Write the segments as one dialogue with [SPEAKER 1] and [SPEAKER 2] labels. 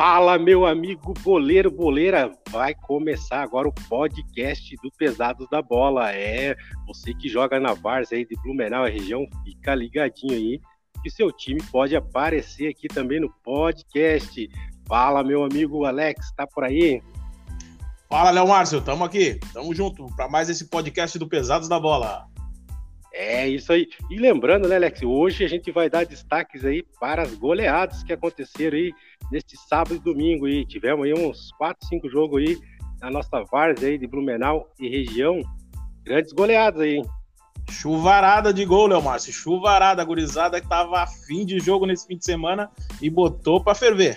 [SPEAKER 1] Fala, meu amigo boleiro, boleira. Vai começar agora o podcast do Pesados da Bola. É, você que joga na Várzea aí de Blumenau, a região, fica ligadinho aí que seu time pode aparecer aqui também no podcast. Fala, meu amigo Alex, tá por aí?
[SPEAKER 2] Fala, Léo Márcio, tamo aqui. Tamo junto para mais esse podcast do Pesados da Bola.
[SPEAKER 1] É isso aí. E lembrando, né, Alex, hoje a gente vai dar destaques aí para as goleadas que aconteceram aí neste sábado e domingo aí. Tivemos aí uns 4, 5 jogos aí na nossa várzea aí de Blumenau e região. Grandes goleadas aí, hein?
[SPEAKER 2] Chuvarada de gol, Léo Márcio. Chuvarada, gurizada que tava afim de jogo nesse fim de semana e botou para ferver.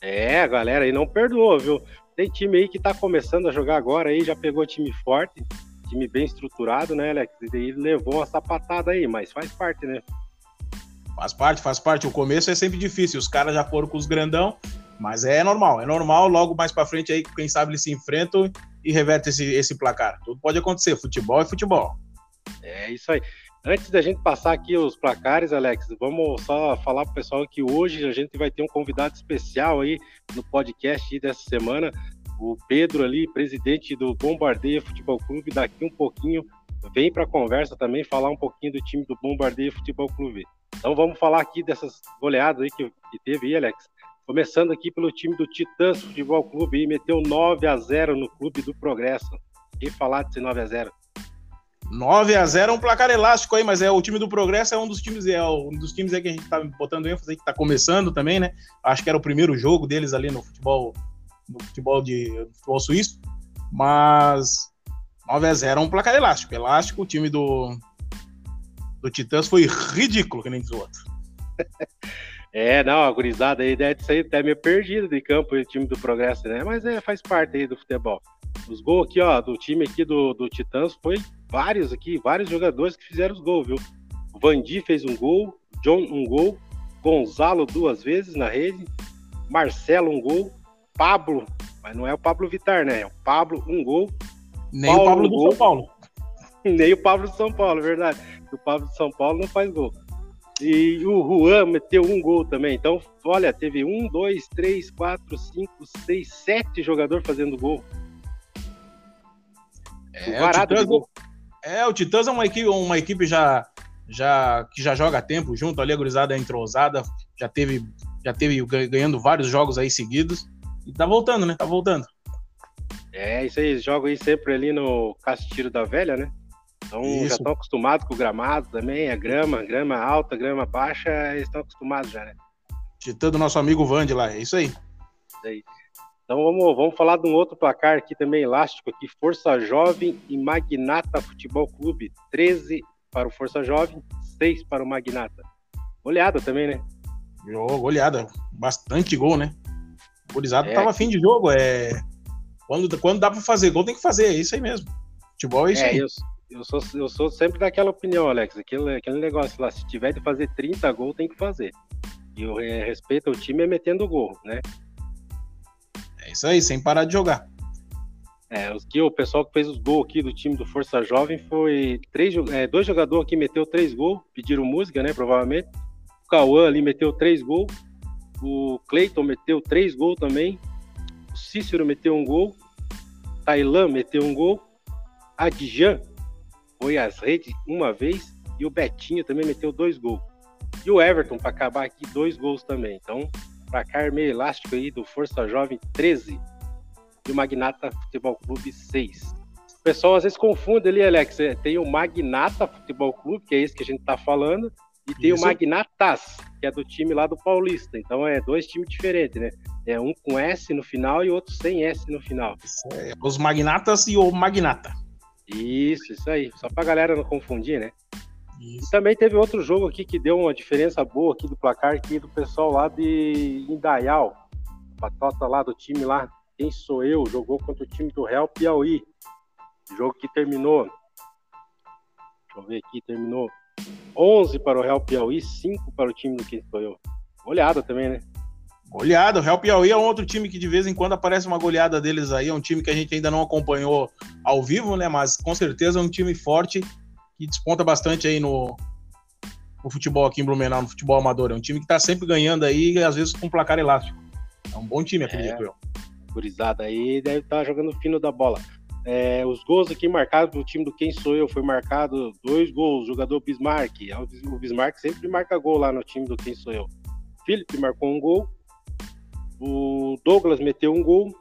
[SPEAKER 1] É, a galera aí não perdoou, viu? Tem time aí que tá começando a jogar agora aí, já pegou time forte time bem estruturado, né, Alex? E levou uma sapatada aí, mas faz parte, né?
[SPEAKER 2] Faz parte, faz parte. O começo é sempre difícil. Os caras já foram com os grandão, mas é normal, é normal. Logo mais para frente aí, quem sabe eles se enfrentam e revertem esse, esse placar. Tudo pode acontecer. Futebol é futebol.
[SPEAKER 1] É isso aí. Antes da gente passar aqui os placares, Alex, vamos só falar pro pessoal que hoje a gente vai ter um convidado especial aí no podcast dessa semana o Pedro ali, presidente do Bombardeia Futebol Clube, daqui um pouquinho vem para a conversa também falar um pouquinho do time do Bombardeia Futebol Clube. Então vamos falar aqui dessas goleadas aí que, que teve aí, Alex. Começando aqui pelo time do Titãs Futebol Clube, e meteu 9 a 0 no Clube do Progresso. E falar desse 9 a 0
[SPEAKER 2] 9 a 0 é um placar elástico aí, mas é o time do Progresso é um dos times é um dos times aí que a gente tá botando ênfase aí que tá começando também, né? Acho que era o primeiro jogo deles ali no futebol no futebol de futebol suíço, mas 9 a 0 é um placar elástico. Elástico, o time do, do Titãs foi ridículo, que nem diz o outro.
[SPEAKER 1] É, não, a gurizada aí deve ser até meio perdido de campo o time do Progresso, né? Mas é, faz parte aí do futebol. Os gols aqui, ó, do time aqui do, do Titãs foi vários aqui, vários jogadores que fizeram os gols, viu? O Vandi fez um gol, John um gol, Gonzalo duas vezes na rede, Marcelo um gol, Pablo, mas não é o Pablo Vitar, né? É o Pablo, um gol.
[SPEAKER 2] Nem Paulo, o Pablo do gol. São Paulo.
[SPEAKER 1] Nem o Pablo do São Paulo, verdade. O Pablo de São Paulo não faz gol. E o Juan meteu um gol também. Então, olha, teve um, dois, três, quatro, cinco, seis, sete jogadores fazendo gol.
[SPEAKER 2] É, o Titãs, é, o Titãs é uma equipe, uma equipe já, já, que já joga tempo junto ali, a gurizada é entrosada, já teve, já teve ganhando vários jogos aí seguidos. E tá voltando, né? Tá voltando.
[SPEAKER 1] É, isso aí, jogam aí sempre ali no Castilho da Velha, né? Então isso. já estão acostumados com o gramado também, a grama, grama alta, grama baixa, eles estão acostumados já, né?
[SPEAKER 2] Citando nosso amigo Vande lá, é isso aí. Isso
[SPEAKER 1] aí. Então vamos, vamos falar de um outro placar aqui também elástico aqui, Força Jovem e Magnata Futebol Clube, 13 para o Força Jovem, 6 para o Magnata. Goleada também, né?
[SPEAKER 2] Oh, goleada, bastante gol, né? O gurizada é. tava afim de jogo. É... Quando, quando dá para fazer gol, tem que fazer. É isso aí mesmo. Futebol é isso é, aí.
[SPEAKER 1] Eu, eu, sou, eu sou sempre daquela opinião, Alex. Aquele, aquele negócio lá, se tiver de fazer 30 gols, tem que fazer. E o é, respeito ao time é metendo gol, né?
[SPEAKER 2] É isso aí, sem parar de jogar.
[SPEAKER 1] É, os que o pessoal que fez os gols aqui do time do Força Jovem foi três, é, dois jogadores aqui meteu três gols, pediram música, né? Provavelmente. O Cauã ali meteu três gols. O Cleiton meteu três gols também. O Cícero meteu um gol. Tailan meteu um gol. Adjan foi às redes uma vez. E o Betinho também meteu dois gols. E o Everton, para acabar aqui, dois gols também. Então, placar meio elástico aí do Força Jovem 13 e o Magnata Futebol Clube 6. O pessoal às vezes confunde ali, Alex. É, tem o Magnata Futebol Clube, que é esse que a gente está falando, e tem Isso. o Magnatas, que é do time lá do Paulista. Então é dois times diferentes, né? É um com S no final e outro sem S no final.
[SPEAKER 2] É, os Magnatas e o Magnata.
[SPEAKER 1] Isso, isso aí. Só pra galera não confundir, né? Isso. E também teve outro jogo aqui que deu uma diferença boa aqui do placar aqui do pessoal lá de Indaial. Patota lá do time lá. Quem sou eu? Jogou contra o time do Real Piauí. Jogo que terminou. Deixa eu ver aqui, terminou 11 para o Real Piauí, 5 para o time do Sou Eu. Goleada também, né?
[SPEAKER 2] Goleada. O Real Piauí é um outro time que de vez em quando aparece uma goleada deles aí. É um time que a gente ainda não acompanhou ao vivo, né? Mas com certeza é um time forte que desponta bastante aí no, no futebol aqui em Blumenau, no futebol amador. É um time que tá sempre ganhando aí, às vezes com placar elástico. É um bom time, acredito
[SPEAKER 1] é, eu. Gurizada aí deve estar tá jogando fino da bola. É, os gols aqui marcados do time do Quem Sou Eu foi marcado dois gols. Jogador Bismarck. O Bismarck sempre marca gol lá no time do Quem Sou Eu. Felipe marcou um gol. O Douglas meteu um gol.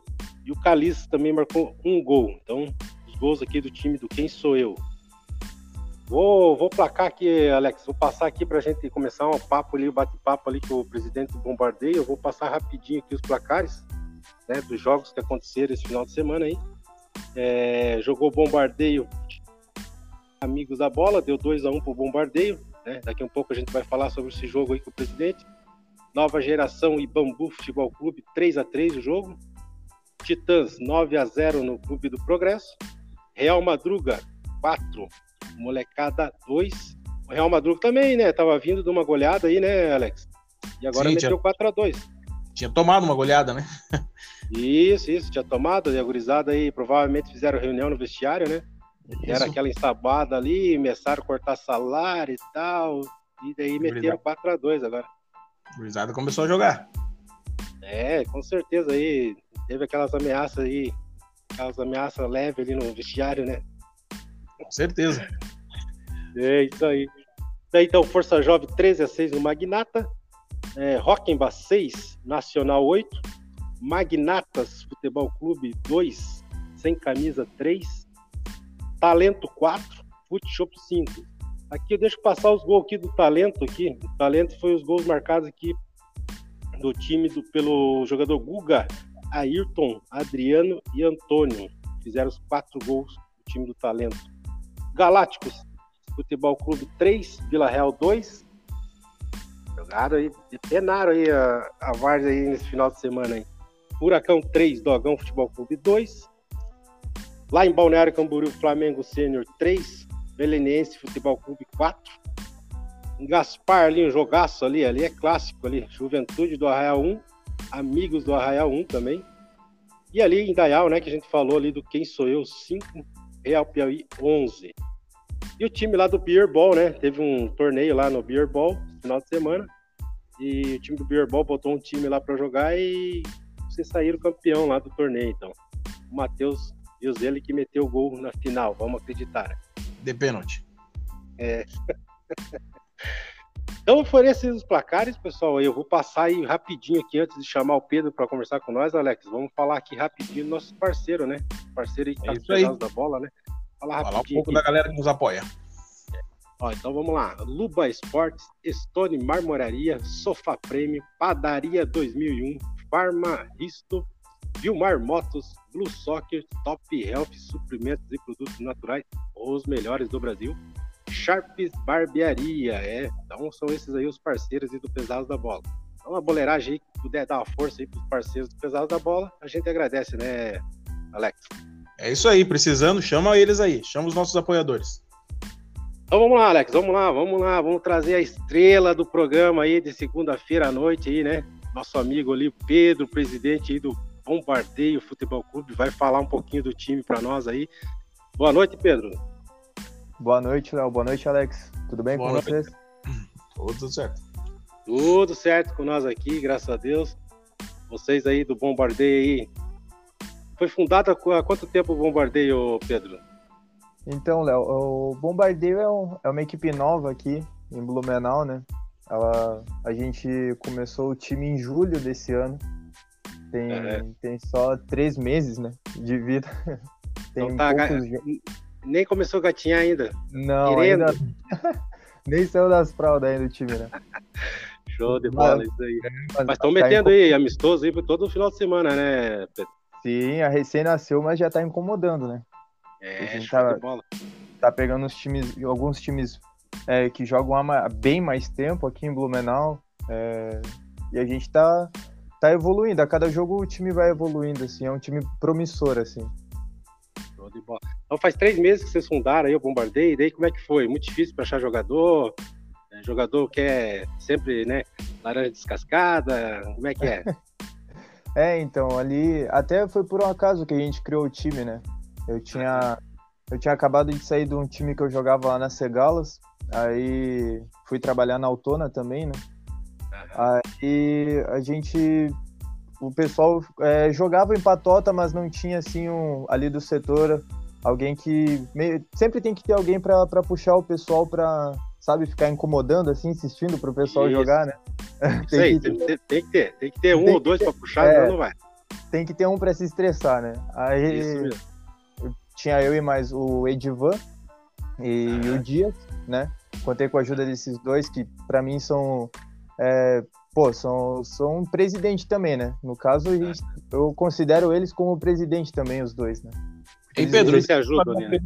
[SPEAKER 1] E o Caliço também marcou um gol. Então, os gols aqui do time do Quem Sou Eu. Vou, vou placar aqui, Alex. Vou passar aqui para a gente começar um papo ali, um bate-papo ali com o presidente do Bombardeio. Eu vou passar rapidinho aqui os placares né, dos jogos que aconteceram esse final de semana aí. É, jogou Bombardeio, amigos da bola, deu 2 a 1 um para o Bombardeio. Né? Daqui a um pouco a gente vai falar sobre esse jogo aí com o presidente. Nova Geração e Bambu Futebol Clube, 3 a 3 o jogo. Titãs, 9 a 0 no Clube do Progresso. Real Madruga, 4. Molecada, 2. O Real Madruga também, né? Tava vindo de uma goleada aí, né, Alex? E agora Sim, meteu tinha... 4 a 2
[SPEAKER 2] Tinha tomado uma goleada, né?
[SPEAKER 1] isso, isso, tinha tomado. E a gurizada aí provavelmente fizeram reunião no vestiário, né? Isso. Era aquela ensabada ali, começaram a cortar salário e tal. E daí meteram 4 a 2 agora.
[SPEAKER 2] O gurizada começou a jogar.
[SPEAKER 1] É, com certeza aí. Teve aquelas ameaças aí, aquelas ameaças leves ali no vestiário, né?
[SPEAKER 2] Com certeza.
[SPEAKER 1] É isso aí. Daí então, Força Jovem 13 a 6 no Magnata. É, Rockenbach 6, Nacional 8. Magnatas Futebol Clube 2, sem camisa 3. Talento 4, Futshop 5. Aqui eu deixo passar os gols aqui do Talento aqui. O Talento foi os gols marcados aqui do time do, pelo jogador Guga, Ayrton, Adriano e Antônio. Fizeram os quatro gols do time do Talento. Galácticos, Futebol Clube 3, Vila Real 2. Jogaram aí, penaram aí a, a Várzea aí nesse final de semana aí. Furacão 3, Dogão Futebol Clube 2. Lá em Balneário Camboriú, Flamengo Sênior 3, Belenense Futebol Clube 4. Em Gaspar ali, um jogaço ali, ali é clássico ali. Juventude do Arraial 1, Amigos do Arraial 1 também. E ali em Dayal, né, que a gente falou ali do Quem Sou Eu 5, Real Piauí 11. E o time lá do Beer Ball, né? Teve um torneio lá no Beer Ball, final de semana. E o time do Beer Ball botou um time lá para jogar e vocês saíram campeão lá do torneio, então. O Matheus ele que meteu o gol na final, vamos acreditar.
[SPEAKER 2] De pênalti.
[SPEAKER 1] É. então foram esses os placares, pessoal. Eu vou passar aí rapidinho aqui antes de chamar o Pedro para conversar com nós, Alex. Vamos falar aqui rapidinho do nosso parceiro, né? Parceiro aí que é tá aí. da bola, né?
[SPEAKER 2] Falar, Falar um pouco aqui. da galera que nos apoia.
[SPEAKER 1] Ó, então vamos lá. Luba Esportes, Stone Marmoraria, Sofá Prêmio, Padaria 2001, Farma Risto, Vilmar Motos, Blue Soccer, Top Health, suprimentos e produtos naturais, os melhores do Brasil. Sharps Barbearia, é. Então são esses aí os parceiros do Pesados da Bola. Então a boleiragem aí, que puder dar uma força aí pros parceiros do Pesados da Bola, a gente agradece, né, Alex?
[SPEAKER 2] É isso aí, precisando, chama eles aí, chama os nossos apoiadores.
[SPEAKER 1] Então vamos lá, Alex, vamos lá, vamos lá, vamos trazer a estrela do programa aí de segunda-feira à noite aí, né? Nosso amigo ali, Pedro, presidente aí do Bombardeio Futebol Clube, vai falar um pouquinho do time para nós aí. Boa noite, Pedro.
[SPEAKER 3] Boa noite, Léo. Boa noite, Alex. Tudo bem Boa com noite. vocês?
[SPEAKER 2] Tudo certo.
[SPEAKER 1] Tudo certo com nós aqui, graças a Deus. Vocês aí do Bombardeio aí, foi fundada há quanto tempo o Bombardeio, Pedro?
[SPEAKER 3] Então, Léo, o Bombardeio é, um, é, uma equipe nova aqui em Blumenau, né? Ela, a gente começou o time em julho desse ano. Tem, é. tem só três meses, né? De vida.
[SPEAKER 1] Tem então tá, poucos... Nem começou a gatinhar ainda.
[SPEAKER 3] Não, ainda... nem saiu das fraldas ainda o time, né?
[SPEAKER 1] Show de bola, mas, isso aí. Mas estão tá metendo aí, amistoso aí todo final de semana, né, Pedro?
[SPEAKER 3] Sim, a recém nasceu, mas já tá incomodando, né?
[SPEAKER 1] É, a gente tá, bola.
[SPEAKER 3] tá pegando os times, alguns times é, que jogam há bem mais tempo aqui em Blumenau. É, e a gente tá, tá evoluindo. A cada jogo o time vai evoluindo, assim. É um time promissor, assim.
[SPEAKER 1] Então faz três meses que vocês fundaram aí o Bombardeio. E daí como é que foi? Muito difícil para achar jogador? É, jogador que é sempre, né, laranja descascada? Como é que é?
[SPEAKER 3] É, então, ali até foi por um acaso que a gente criou o time, né? Eu tinha eu tinha acabado de sair de um time que eu jogava lá na Cegalas, aí fui trabalhar na Autona também, né? Aí a gente o pessoal é, jogava em patota, mas não tinha assim um, ali do setor alguém que meio, sempre tem que ter alguém para puxar o pessoal para sabe ficar incomodando assim, insistindo para o pessoal Isso. jogar, né?
[SPEAKER 1] tem, Sei, que ter, tem, que ter, tem que ter um ou dois para puxar, é, não vai.
[SPEAKER 3] Tem que ter um para se estressar, né? Aí tinha eu e mais o Edivan e o Dias, né? Contei com a ajuda desses dois que para mim são é, pô, são, são um presidente também, né? No caso, a gente, eu considero eles como presidente também, os dois, né?
[SPEAKER 2] Ei, Pedro, se ajuda, né?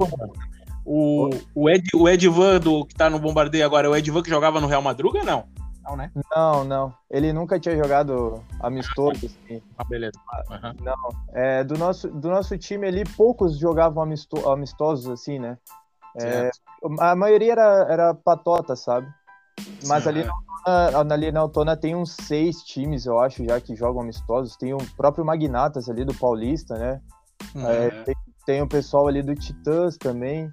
[SPEAKER 2] O, o, Ed, o Edvan do, que tá no Bombardeio agora, é o Edvan que jogava no Real Madruga, não?
[SPEAKER 3] Não, né? Não, não. Ele nunca tinha jogado amistoso. Assim.
[SPEAKER 2] Ah, beleza.
[SPEAKER 3] Uhum. Não. É, do, nosso, do nosso time ali, poucos jogavam amisto, amistosos, assim, né? É, a maioria era, era patota, sabe? Mas Sim, ali, é. na, ali na Autona tem uns seis times, eu acho, já que jogam amistosos. Tem o próprio Magnatas ali do Paulista, né? Uhum. É, tem, tem, o pessoal ali do Titãs também.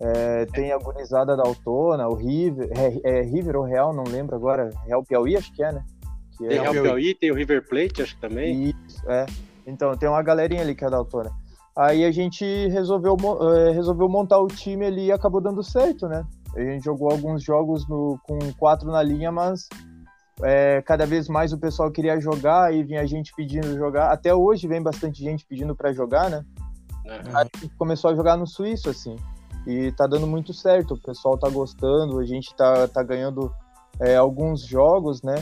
[SPEAKER 3] É, tem a gurizada da Autona, o River, é, é, River ou Real, não lembro agora. Real Piauí, acho que é, né?
[SPEAKER 1] Que tem é Real Piauí, tem o River Plate, acho que também.
[SPEAKER 3] Isso, é. Então, tem uma galerinha ali que é da Autona. Aí a gente resolveu, é, resolveu montar o time ali e acabou dando certo, né? A gente jogou alguns jogos no, com quatro na linha, mas é, cada vez mais o pessoal queria jogar e vinha gente pedindo jogar. Até hoje vem bastante gente pedindo para jogar, né? Uhum. Aí gente começou a jogar no Suíço, assim. E tá dando muito certo, o pessoal tá gostando, a gente tá, tá ganhando é, alguns jogos, né?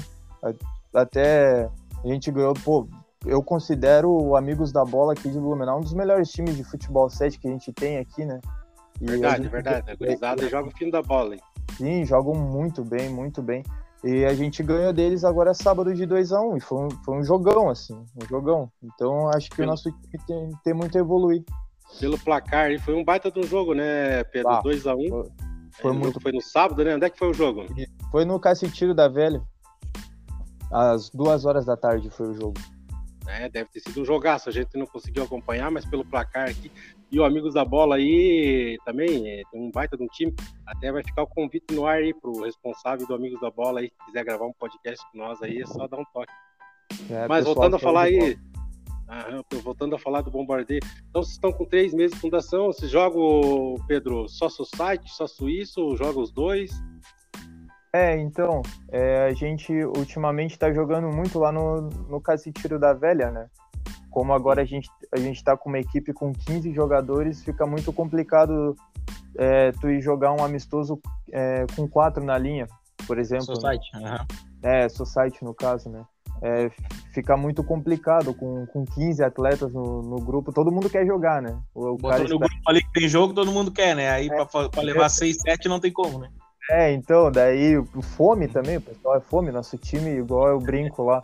[SPEAKER 3] Até a gente ganhou, pô, eu considero o Amigos da Bola aqui de Blumenau um dos melhores times de futebol 7 que a gente tem aqui, né?
[SPEAKER 1] E verdade, gente... verdade. A gurizada joga o fim da bola, hein?
[SPEAKER 3] Sim, jogam muito bem, muito bem. E a gente ganhou deles agora sábado de 2 a 1 um, e foi um, foi um jogão, assim, um jogão. Então acho que Pelo... o nosso time tem, tem muito a evoluir
[SPEAKER 1] pelo placar. Foi um baita de um jogo, né, Pedro? 2x1. Um. Foi, foi, é, muito... foi no sábado, né? Onde é que foi o jogo?
[SPEAKER 3] Foi no Cacetiro da Velha. Às duas horas da tarde foi o jogo.
[SPEAKER 1] É, deve ter sido um jogaço. A gente não conseguiu acompanhar, mas pelo placar aqui. E o Amigos da Bola aí também é, tem um baita de um time. Até vai ficar o convite no ar aí pro responsável do Amigos da Bola aí, se quiser gravar um podcast com nós aí, é só dar um toque. É, mas voltando a falar aí, voltando a falar do bombardeio. Então, vocês estão com três meses de fundação. Vocês jogam, Pedro, só site, só suíço, ou jogam os dois?
[SPEAKER 3] É, então, é, a gente ultimamente está jogando muito lá no, no Cacetiro da Velha, né? Como agora a gente, a gente tá com uma equipe com 15 jogadores, fica muito complicado é, tu ir jogar um amistoso é, com quatro na linha, por exemplo.
[SPEAKER 2] Society, né? uhum.
[SPEAKER 3] É, Society no caso, né? é, fica muito complicado com, com 15 atletas no, no grupo. Todo mundo quer jogar, né?
[SPEAKER 2] O, o cara no grupo ali que tem jogo, todo mundo quer, né? Aí é, para levar 6, 7 não tem como, né?
[SPEAKER 3] É, então, daí o fome também, o pessoal é fome. Nosso time, igual eu brinco lá,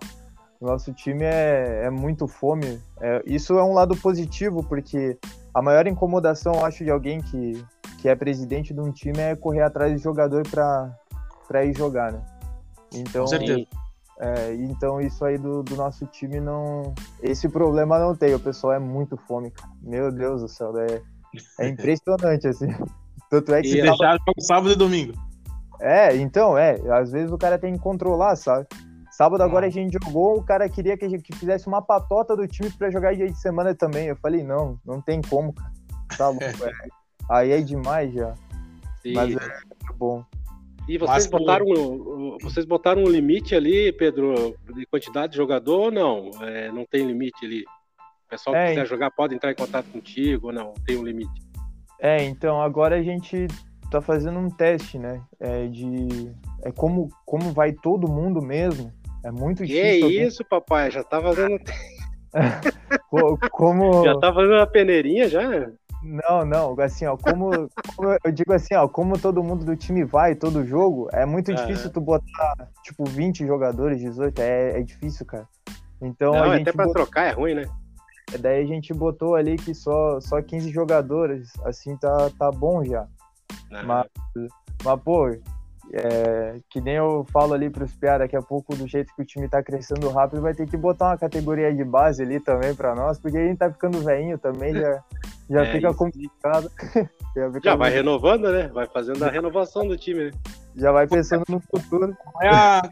[SPEAKER 3] nosso time é, é muito fome. É, isso é um lado positivo, porque a maior incomodação, acho, de alguém que, que é presidente de um time é correr atrás de jogador para ir jogar, né?
[SPEAKER 2] Então, Com certeza.
[SPEAKER 3] É, então isso aí do, do, nosso time não. Esse problema não tem. O pessoal é muito fome, cara. Meu Deus do céu, é, é impressionante, assim.
[SPEAKER 2] Tanto é que. E deixar tava... sábado e domingo.
[SPEAKER 3] É, então, é. Às vezes o cara tem que controlar, sabe? Sábado agora ah. a gente jogou, o cara queria que a gente fizesse uma patota do time para jogar dia de semana também. Eu falei, não, não tem como, cara. Tá louco, é. Aí é demais já. Sim. Mas é bom.
[SPEAKER 1] E vocês botaram, vocês botaram um limite ali, Pedro, de quantidade de jogador ou não? É, não tem limite ali? O pessoal que é, quiser jogar pode entrar em contato contigo ou não? Tem um limite?
[SPEAKER 3] É, então agora a gente tá fazendo um teste, né? É de é como como vai todo mundo mesmo. É muito
[SPEAKER 1] difícil. Que isso, papai? Já tá fazendo
[SPEAKER 3] como
[SPEAKER 1] já tá fazendo uma peneirinha já?
[SPEAKER 3] Não, não, assim, ó, como, como, eu digo assim, ó, como todo mundo do time vai todo jogo, é muito difícil tu botar, tipo, 20 jogadores, 18, é, é difícil, cara. Então
[SPEAKER 1] não,
[SPEAKER 3] gente
[SPEAKER 1] até pra botou... trocar é ruim, né?
[SPEAKER 3] Daí a gente botou ali que só, só 15 jogadores, assim tá, tá bom já. Mas, mas, pô, é, que nem eu falo ali para os piá, daqui a pouco, do jeito que o time tá crescendo rápido, vai ter que botar uma categoria de base ali também para nós, porque a gente tá ficando velhinho também, já, já é, fica complicado.
[SPEAKER 1] já, fica já vai renovando, né? Vai fazendo a renovação do time, né?
[SPEAKER 3] Já vai pensando no futuro.
[SPEAKER 2] Qual é a,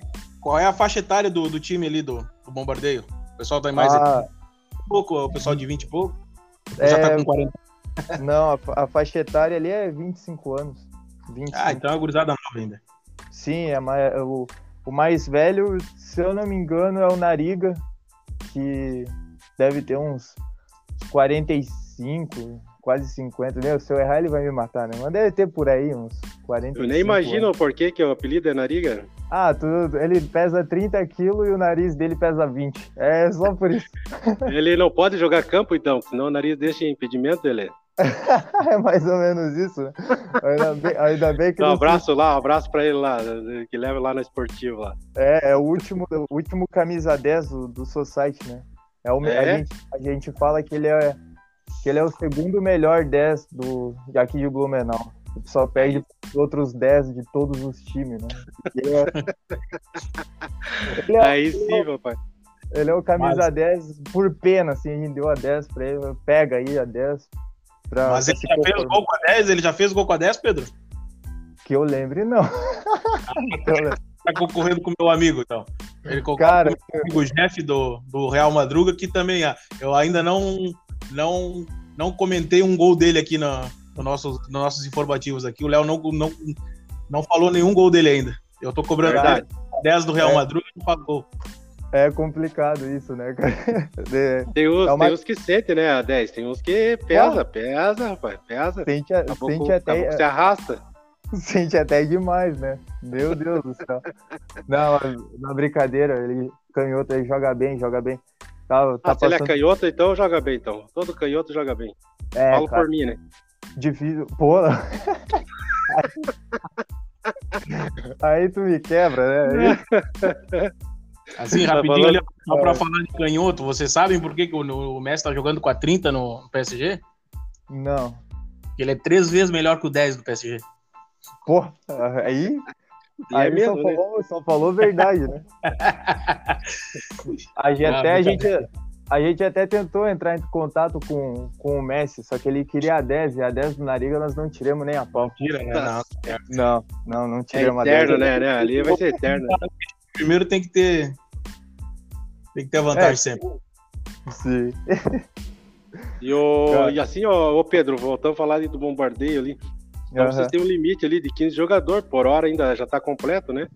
[SPEAKER 2] qual é a faixa etária do, do time ali do, do Bombardeio? O pessoal tá mais
[SPEAKER 3] Ah,
[SPEAKER 2] pouco, o pessoal de 20 e pouco.
[SPEAKER 3] É,
[SPEAKER 2] Já tá com 40.
[SPEAKER 3] Não, a, a faixa etária ali é 25 anos. 25.
[SPEAKER 2] Ah, então é uma gurizada nova ainda.
[SPEAKER 3] Sim, é mais, é o, o mais velho, se eu não me engano, é o Nariga, que deve ter uns 45, quase 50. Né? Se eu errar, ele vai me matar, né? Mas deve ter por aí uns 45.
[SPEAKER 1] Eu nem imagino
[SPEAKER 3] anos.
[SPEAKER 1] por que, que o apelido é Nariga.
[SPEAKER 3] Ah, tudo. Ele pesa 30 quilos e o nariz dele pesa 20. É só por isso.
[SPEAKER 1] Ele não pode jogar campo, então, senão o nariz deixa impedimento, ele.
[SPEAKER 3] é mais ou menos isso, né? Ainda bem, ainda bem que
[SPEAKER 1] um
[SPEAKER 3] não
[SPEAKER 1] abraço lá, um abraço pra ele lá, que leva lá na esportiva lá.
[SPEAKER 3] É, é o último, o último camisa 10 do, do Society, né? É o,
[SPEAKER 1] É?
[SPEAKER 3] A, gente, a gente fala que ele é que ele é o segundo melhor 10 do aqui de Blumenau. Só perde os outros 10 de todos os times, né? Ele é, ele é,
[SPEAKER 1] Aí sim, papai.
[SPEAKER 3] ele é o camisa
[SPEAKER 2] Mas-
[SPEAKER 3] 10 por pena, assim, a gente deu a 10 pra ele. Pega aí a 10. Pra,
[SPEAKER 2] Mas ele já fez gol com a 10? Ele já fez gol com a 10, Pedro?
[SPEAKER 3] Que eu lembre, não. Lembre.
[SPEAKER 2] Tá concorrendo com o meu amigo, então. Ele
[SPEAKER 3] Cara,
[SPEAKER 2] com o meu amigo Jeff do, do Real Madruga, que também ah, eu ainda não, não, não comentei um gol dele aqui na, no nossos, nos nossos informativos aqui. O Léo não, não, não falou nenhum gol dele ainda. Eu tô cobrando
[SPEAKER 1] Verdade.
[SPEAKER 2] 10 do Real
[SPEAKER 3] É.
[SPEAKER 2] Madruga e não pagou.
[SPEAKER 3] É complicado isso, né, cara? De-
[SPEAKER 1] Tem uns,
[SPEAKER 3] É uma-
[SPEAKER 1] tem uns que sentem, né, a 10. Tem uns que pesa, pesa, rapaz, pesa.
[SPEAKER 3] Sente, a-
[SPEAKER 1] pouco,
[SPEAKER 3] sente até,
[SPEAKER 1] se arrasta.
[SPEAKER 3] Sente até demais, né? Meu Deus do céu. Não, na brincadeira, ele canhoto, ele joga bem, joga bem. Tá, tá
[SPEAKER 1] Ah, se ele é
[SPEAKER 3] passando.
[SPEAKER 1] canhoto, então joga bem, então. Todo canhoto joga bem.
[SPEAKER 3] É,
[SPEAKER 1] Falo
[SPEAKER 3] cara,
[SPEAKER 1] por mim, né?
[SPEAKER 3] difícil. Pô. Aí tu me quebra, né? Aí-
[SPEAKER 2] Assim,
[SPEAKER 1] Tá
[SPEAKER 2] rapidinho,
[SPEAKER 1] falando-
[SPEAKER 2] ali, só pra
[SPEAKER 3] É.
[SPEAKER 2] falar de canhoto, vocês sabem por que, que o, o Messi tá jogando com a 30 no PSG?
[SPEAKER 3] Não.
[SPEAKER 2] Ele é três vezes melhor que o 10 do PSG.
[SPEAKER 3] Pô, aí.
[SPEAKER 1] E
[SPEAKER 3] aí
[SPEAKER 1] é mesmo,
[SPEAKER 3] só,
[SPEAKER 1] né?
[SPEAKER 3] falou, só falou verdade, né? A gente,
[SPEAKER 2] Ah,
[SPEAKER 3] até, a, gente,
[SPEAKER 2] brincadeira.
[SPEAKER 3] a gente até tentou entrar em contato com, com o Messi, só que ele queria a 10, e a 10 do Nariga nós não tiramos nem a pau.
[SPEAKER 2] Mentira, né? Não.
[SPEAKER 3] Não, não, não
[SPEAKER 1] É
[SPEAKER 3] tiramos a 10.
[SPEAKER 1] eterno, né? né? Ali vai ser eterno.
[SPEAKER 2] Primeiro tem que ter. Tem que ter vantagem
[SPEAKER 3] É.
[SPEAKER 2] sempre.
[SPEAKER 3] Sim.
[SPEAKER 1] E, o, e assim, ó, ô Pedro, voltando a falar ali do bombardeio ali. Então
[SPEAKER 3] Aham.
[SPEAKER 1] vocês têm um limite ali de 15 jogadores, por hora ainda já tá completo, né?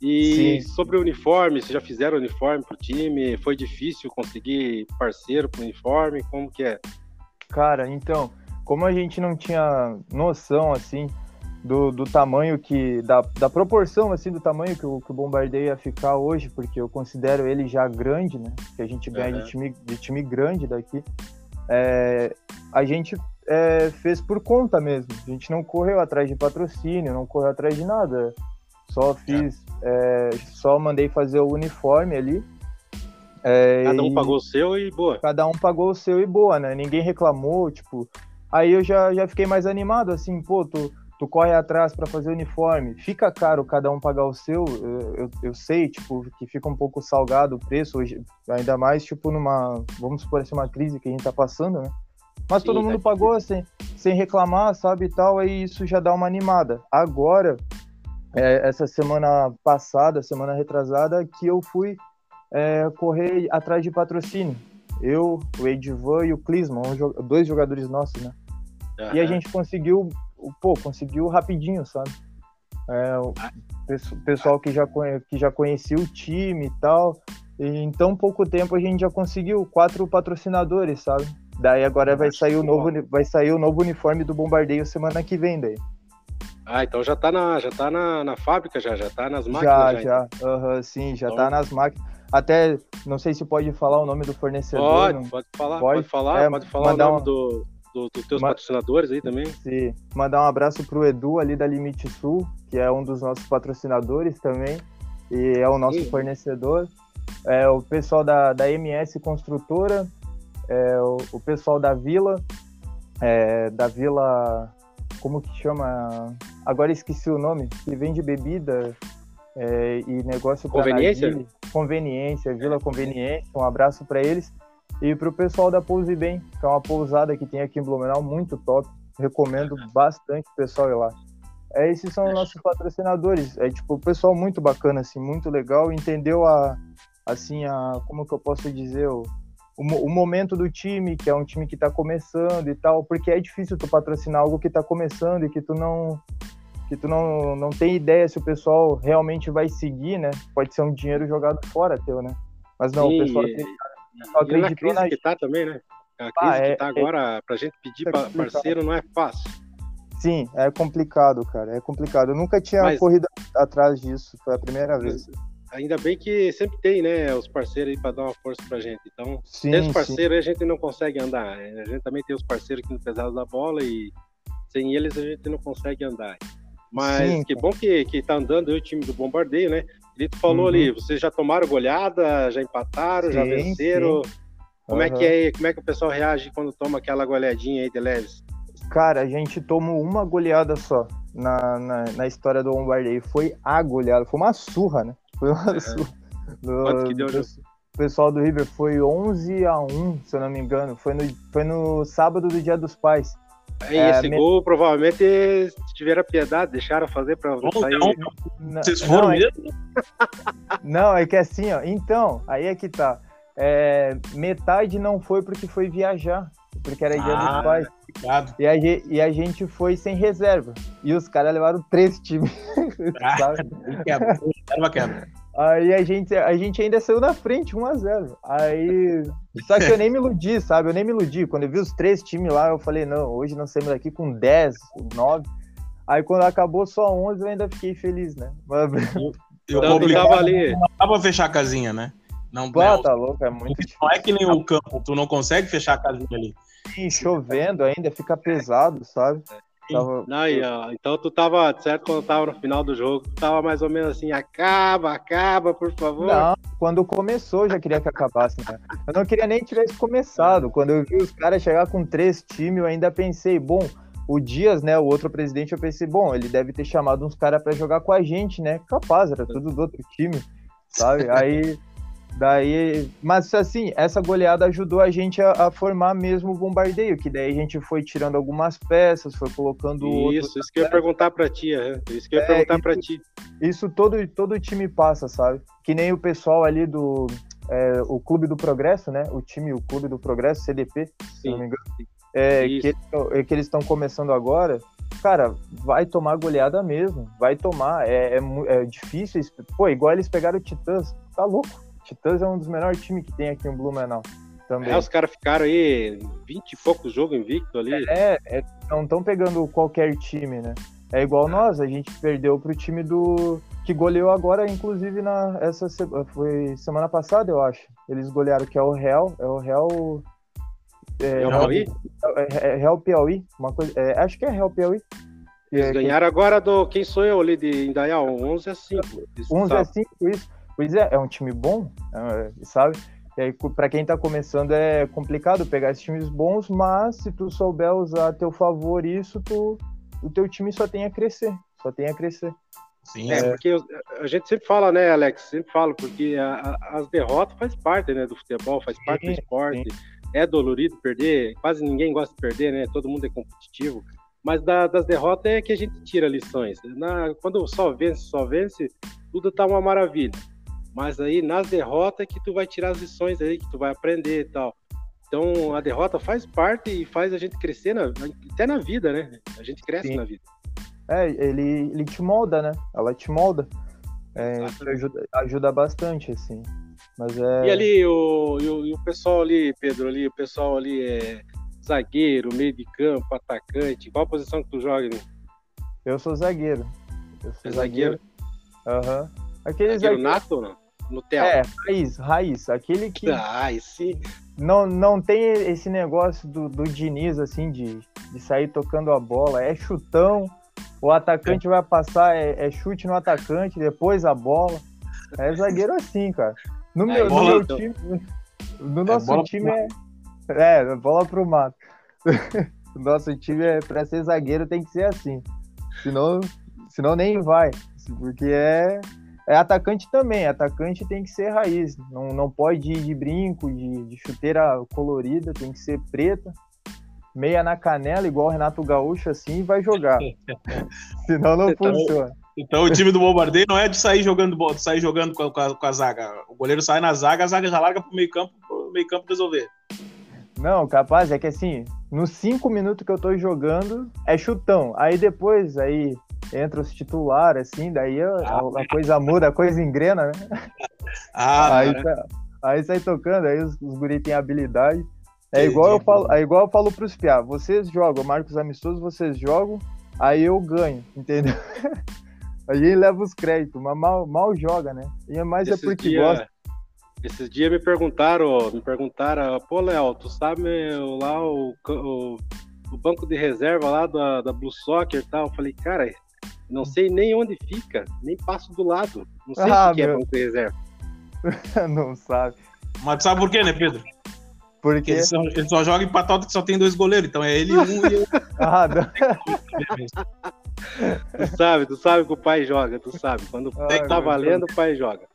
[SPEAKER 1] E
[SPEAKER 3] Sim.
[SPEAKER 1] sobre o uniforme, vocês já fizeram uniforme pro time? Foi difícil conseguir parceiro pro uniforme? Como que é?
[SPEAKER 3] Cara, então, como a gente não tinha noção, assim, do, do tamanho que. Da, da proporção, assim, do tamanho que o, que o Bombardeio ia ficar hoje, porque eu considero ele já grande, né? Que a gente ganha
[SPEAKER 1] Aham.
[SPEAKER 3] de, time, de time grande daqui. É, a gente é, fez por conta mesmo. A gente não correu atrás de patrocínio, não correu atrás de nada. Só fiz. é, só mandei fazer o uniforme ali. É,
[SPEAKER 1] Cada um
[SPEAKER 3] e-
[SPEAKER 1] pagou o seu e boa.
[SPEAKER 3] cada um pagou o seu e boa, né? Ninguém reclamou, tipo. Aí eu já, já fiquei mais animado, assim, pô, tu, tu corre atrás para fazer uniforme. Fica caro cada um pagar o seu, eu, eu, eu sei, tipo, que fica um pouco salgado o preço, hoje, ainda mais, tipo, numa, vamos supor assim, uma crise que a gente tá passando, né? Mas
[SPEAKER 1] Sim,
[SPEAKER 3] todo
[SPEAKER 1] tá
[SPEAKER 3] mundo pagou, sem, sem reclamar, sabe, e tal, aí isso já dá uma animada. Agora, é, essa semana passada, semana retrasada, que eu fui é, correr atrás de patrocínio. Eu, o Edivan e o Clisman, dois jogadores nossos, né? E a gente conseguiu, pô, conseguiu rapidinho, sabe? É, o pesso- pessoal que já, que já conhecia o time e tal. E em tão pouco tempo a gente já conseguiu quatro patrocinadores, sabe? Daí agora vai sair o novo, vai sair o novo uniforme do Bombardeio semana que vem daí.
[SPEAKER 1] Ah, então já tá na, já tá na, na fábrica, já, já tá nas máquinas.
[SPEAKER 3] Já,
[SPEAKER 1] Já,
[SPEAKER 3] já, aham, sim, já
[SPEAKER 1] Então-
[SPEAKER 3] tá nas máquinas. Até, não sei se pode falar o nome do fornecedor.
[SPEAKER 1] Pode,
[SPEAKER 3] não-
[SPEAKER 1] pode falar,
[SPEAKER 3] Pode?
[SPEAKER 1] pode, falar,
[SPEAKER 3] É,
[SPEAKER 1] pode falar o
[SPEAKER 3] mandar
[SPEAKER 1] nome
[SPEAKER 3] um-
[SPEAKER 1] do, do, dos teus
[SPEAKER 3] Ma-
[SPEAKER 1] patrocinadores aí também.
[SPEAKER 3] se mandar um abraço pro Edu ali da Limite Sul, que é um dos nossos patrocinadores também, e é o nosso
[SPEAKER 1] Sim.
[SPEAKER 3] fornecedor. É, o pessoal da, da MS Construtora, é, o, o pessoal da Vila, é, da Vila, como que chama? Agora esqueci o nome, que vende bebida é, e negócio pra
[SPEAKER 1] Conveniência?
[SPEAKER 3] Conveniência, Vila Conveniência, um abraço para eles. E pro pessoal da Pouse Bem, que é uma pousada que tem aqui em Blumenau, muito top. Recomendo bastante o pessoal ir lá. É, esses são os nossos patrocinadores. É tipo, o pessoal muito bacana, assim, muito legal, entendeu a, assim, a, como que eu posso dizer, o, o, o momento do time, que é um time que está começando e tal, porque é difícil tu patrocinar algo que está começando e que tu não que tu não, não tem ideia se o pessoal realmente vai seguir, né? Pode ser um dinheiro jogado fora teu, né? Mas não, Sim, o pessoal,
[SPEAKER 1] acredita, o pessoal na crise na... que tá também, né? A crise ah, é, que tá agora, é, pra gente pedir é parceiro não é fácil.
[SPEAKER 3] Sim, é complicado, cara, é complicado. Eu nunca tinha Mas... corrido atrás disso, foi a primeira vez
[SPEAKER 1] ainda bem que sempre tem, né, os parceiros aí para dar uma força pra gente. Então, sim, sem os parceiros sim. a gente não consegue andar. A gente também tem os parceiros aqui no Pesado da Bola e sem eles a gente não consegue andar. Mas sim, que bom que, que tá andando aí o time do Bombardeio, né? Ele falou uhum. ali, vocês já tomaram goleada, já empataram, já venceram. Como uhum. é que é, como é que o pessoal reage quando toma aquela goleadinha aí de leves?
[SPEAKER 3] Cara, a gente tomou uma goleada só na, na, na história do Bombardeio. Foi a goleada, foi uma surra, né? Foi uma é. surra. Do,
[SPEAKER 1] Quanto que deu,
[SPEAKER 3] O pessoal do River foi 11 a 1 se eu não me engano. Foi no, foi no sábado do Dia dos Pais.
[SPEAKER 1] E é, esse me... gol provavelmente tiveram piedade, deixaram fazer para sair. Não,
[SPEAKER 2] não, Vocês foram não, mesmo?
[SPEAKER 3] Não, é que assim, ó. Então, aí é que tá. É, metade não foi porque foi viajar, porque era dia ah, dos pais. E a, e a gente foi sem reserva. E os caras levaram três times. Ah, quebra, quebra. Aí a gente, a gente ainda saiu na frente, 1x0. Aí. Só que eu nem me iludi, sabe? Eu nem me iludi. Quando eu vi os três times lá, eu falei, não, hoje nós saímos daqui com 10, 9. Aí quando acabou só 11, eu ainda fiquei feliz, né?
[SPEAKER 2] Mas... Eu, eu então, ali. Não dá pra fechar a casinha, né?
[SPEAKER 3] Não, Pô, não, tá louco, é muito.
[SPEAKER 2] Não é que nem o campo, tu não consegue fechar a casinha ali.
[SPEAKER 3] Sim, chovendo ainda, fica pesado, sabe?
[SPEAKER 1] Tava... Não, e, ó, então tu tava, certo, quando tava no final do jogo, tu tava mais ou menos assim, acaba, acaba, por favor.
[SPEAKER 3] Não, quando começou eu já queria que acabasse, né? Eu não queria nem que tivesse começado. Quando eu vi os caras chegar com três times, eu ainda pensei, bom, o Dias, né, o outro presidente, eu pensei, bom, ele deve ter chamado uns caras para jogar com a gente, né? Capaz, era tudo do outro time, sabe? Aí Daí, mas assim, essa goleada ajudou a gente a, a, formar mesmo o bombardeio, que daí a gente foi tirando algumas peças, foi colocando
[SPEAKER 1] Isso, isso que eu ia perguntar para ti, é, isso que eu ia é, perguntar para ti.
[SPEAKER 3] Isso todo todo time passa, sabe? Que nem o pessoal ali do é, o Clube do Progresso, né? O time, o Clube do Progresso, CDP, Sim. se não me engano. É, que, é, que eles estão começando agora, cara, vai tomar goleada mesmo, vai tomar, é, é, é difícil, pô, igual eles pegaram o Titãs, tá louco, Titãs é um dos melhores times que tem aqui em Blumenau. Também.
[SPEAKER 1] É, os caras ficaram aí 20 e poucos jogos invicto ali.
[SPEAKER 3] É, é não estão pegando qualquer time, né? É igual nós, a gente perdeu pro time do. que goleou agora, inclusive, na essa foi semana passada, eu acho. Eles golearam, que é o Real. É o Real.
[SPEAKER 1] É, é Real, Piauí?
[SPEAKER 3] É, é Real Piauí, uma coisa. É, acho que é Real Piauí.
[SPEAKER 1] Eles é, ganharam agora do. Quem sou eu ali de Indaial? 11 a 5.
[SPEAKER 3] 11 a 5, isso. Pois é, é um time bom, é, sabe? E aí, para quem tá começando, é complicado pegar esses times bons, mas se tu souber usar a teu favor isso, tu, o teu time só tem a crescer, só tem a crescer.
[SPEAKER 1] Sim, é, é porque a gente sempre fala, né, Alex? Sempre falo, porque a, a, as derrotas faz parte, né, do futebol, faz sim, parte do esporte. Sim. É dolorido perder, quase ninguém gosta de perder, né? Todo mundo é competitivo. Mas da, das derrotas é que a gente tira lições. Na, quando só vence, só vence, tudo tá uma maravilha. Mas aí nas derrotas é que tu vai tirar as lições aí, que tu vai aprender e tal. Então a derrota faz parte e faz a gente crescer na, até na vida, né? A gente cresce Sim. na vida.
[SPEAKER 3] É, ele, ele te molda, né? Ela te molda. É, ajuda, ajuda bastante, assim. Mas é...
[SPEAKER 1] E ali, o, e o, e o pessoal ali, Pedro, ali, o pessoal ali é zagueiro, meio de campo, atacante. Qual posição que tu joga ali?
[SPEAKER 3] Eu sou zagueiro. Eu sou
[SPEAKER 1] é zagueiro?
[SPEAKER 3] Aham. Uhum. Aquele
[SPEAKER 1] zagueiro, zagueiro nato ou não?
[SPEAKER 3] Nutella. É, raiz, raiz. Aquele que.
[SPEAKER 1] Ah, esse.
[SPEAKER 3] Não, não tem esse negócio do, do Diniz, assim, de, de sair tocando a bola. É chutão, o atacante é. vai passar, é, é, chute no atacante, depois a bola. É zagueiro assim, cara. No é, meu, no meu então. time. No é nosso time é. É, bola pro mato. o nosso time é pra ser zagueiro tem que ser assim. Senão, senão nem vai. Porque é é atacante também, atacante tem que ser raiz, não, não pode ir de brinco, de, de chuteira colorida, tem que ser preta, meia na canela, igual o Renato Gaúcho, assim, e vai jogar. Senão não tá funciona.
[SPEAKER 2] Então o time do Bombardeio não é de sair jogando, de sair jogando com a, com a zaga. O goleiro sai na zaga, a zaga já larga pro meio campo, pro meio campo resolver.
[SPEAKER 3] Não, capaz, é que assim, nos cinco minutos que eu tô jogando, é chutão. Aí depois, aí entra os titulares, assim, daí a, ah, a, coisa muda, a coisa engrena, né? Ah, aí, tá, aí sai tocando, aí os, os guri têm habilidade. É igual, eu falo, é igual eu falo pros piá, vocês jogam, Marcos Amistoso, vocês jogam, aí eu ganho, entendeu? a gente leva os créditos, mas mal, mal joga, né? E é mais é porque dia, gosta.
[SPEAKER 1] Esses dias me perguntaram, me perguntaram, pô, Léo, tu sabe lá o, o, o, banco de reserva lá da, da Blue Soccer e tal? Eu falei, cara, não sei nem onde fica, nem passo do lado. Não sei ah, o que é meu... é banco de reserva.
[SPEAKER 3] não sabe.
[SPEAKER 2] Mas sabe por quê, né, Pedro? Porque ele só, ele só joga em patota que só tem dois goleiros, então é ele um e eu. Ah, não.
[SPEAKER 1] tu sabe, tu sabe que o pai joga, tu sabe. Quando Ai, tá valendo, o pai joga.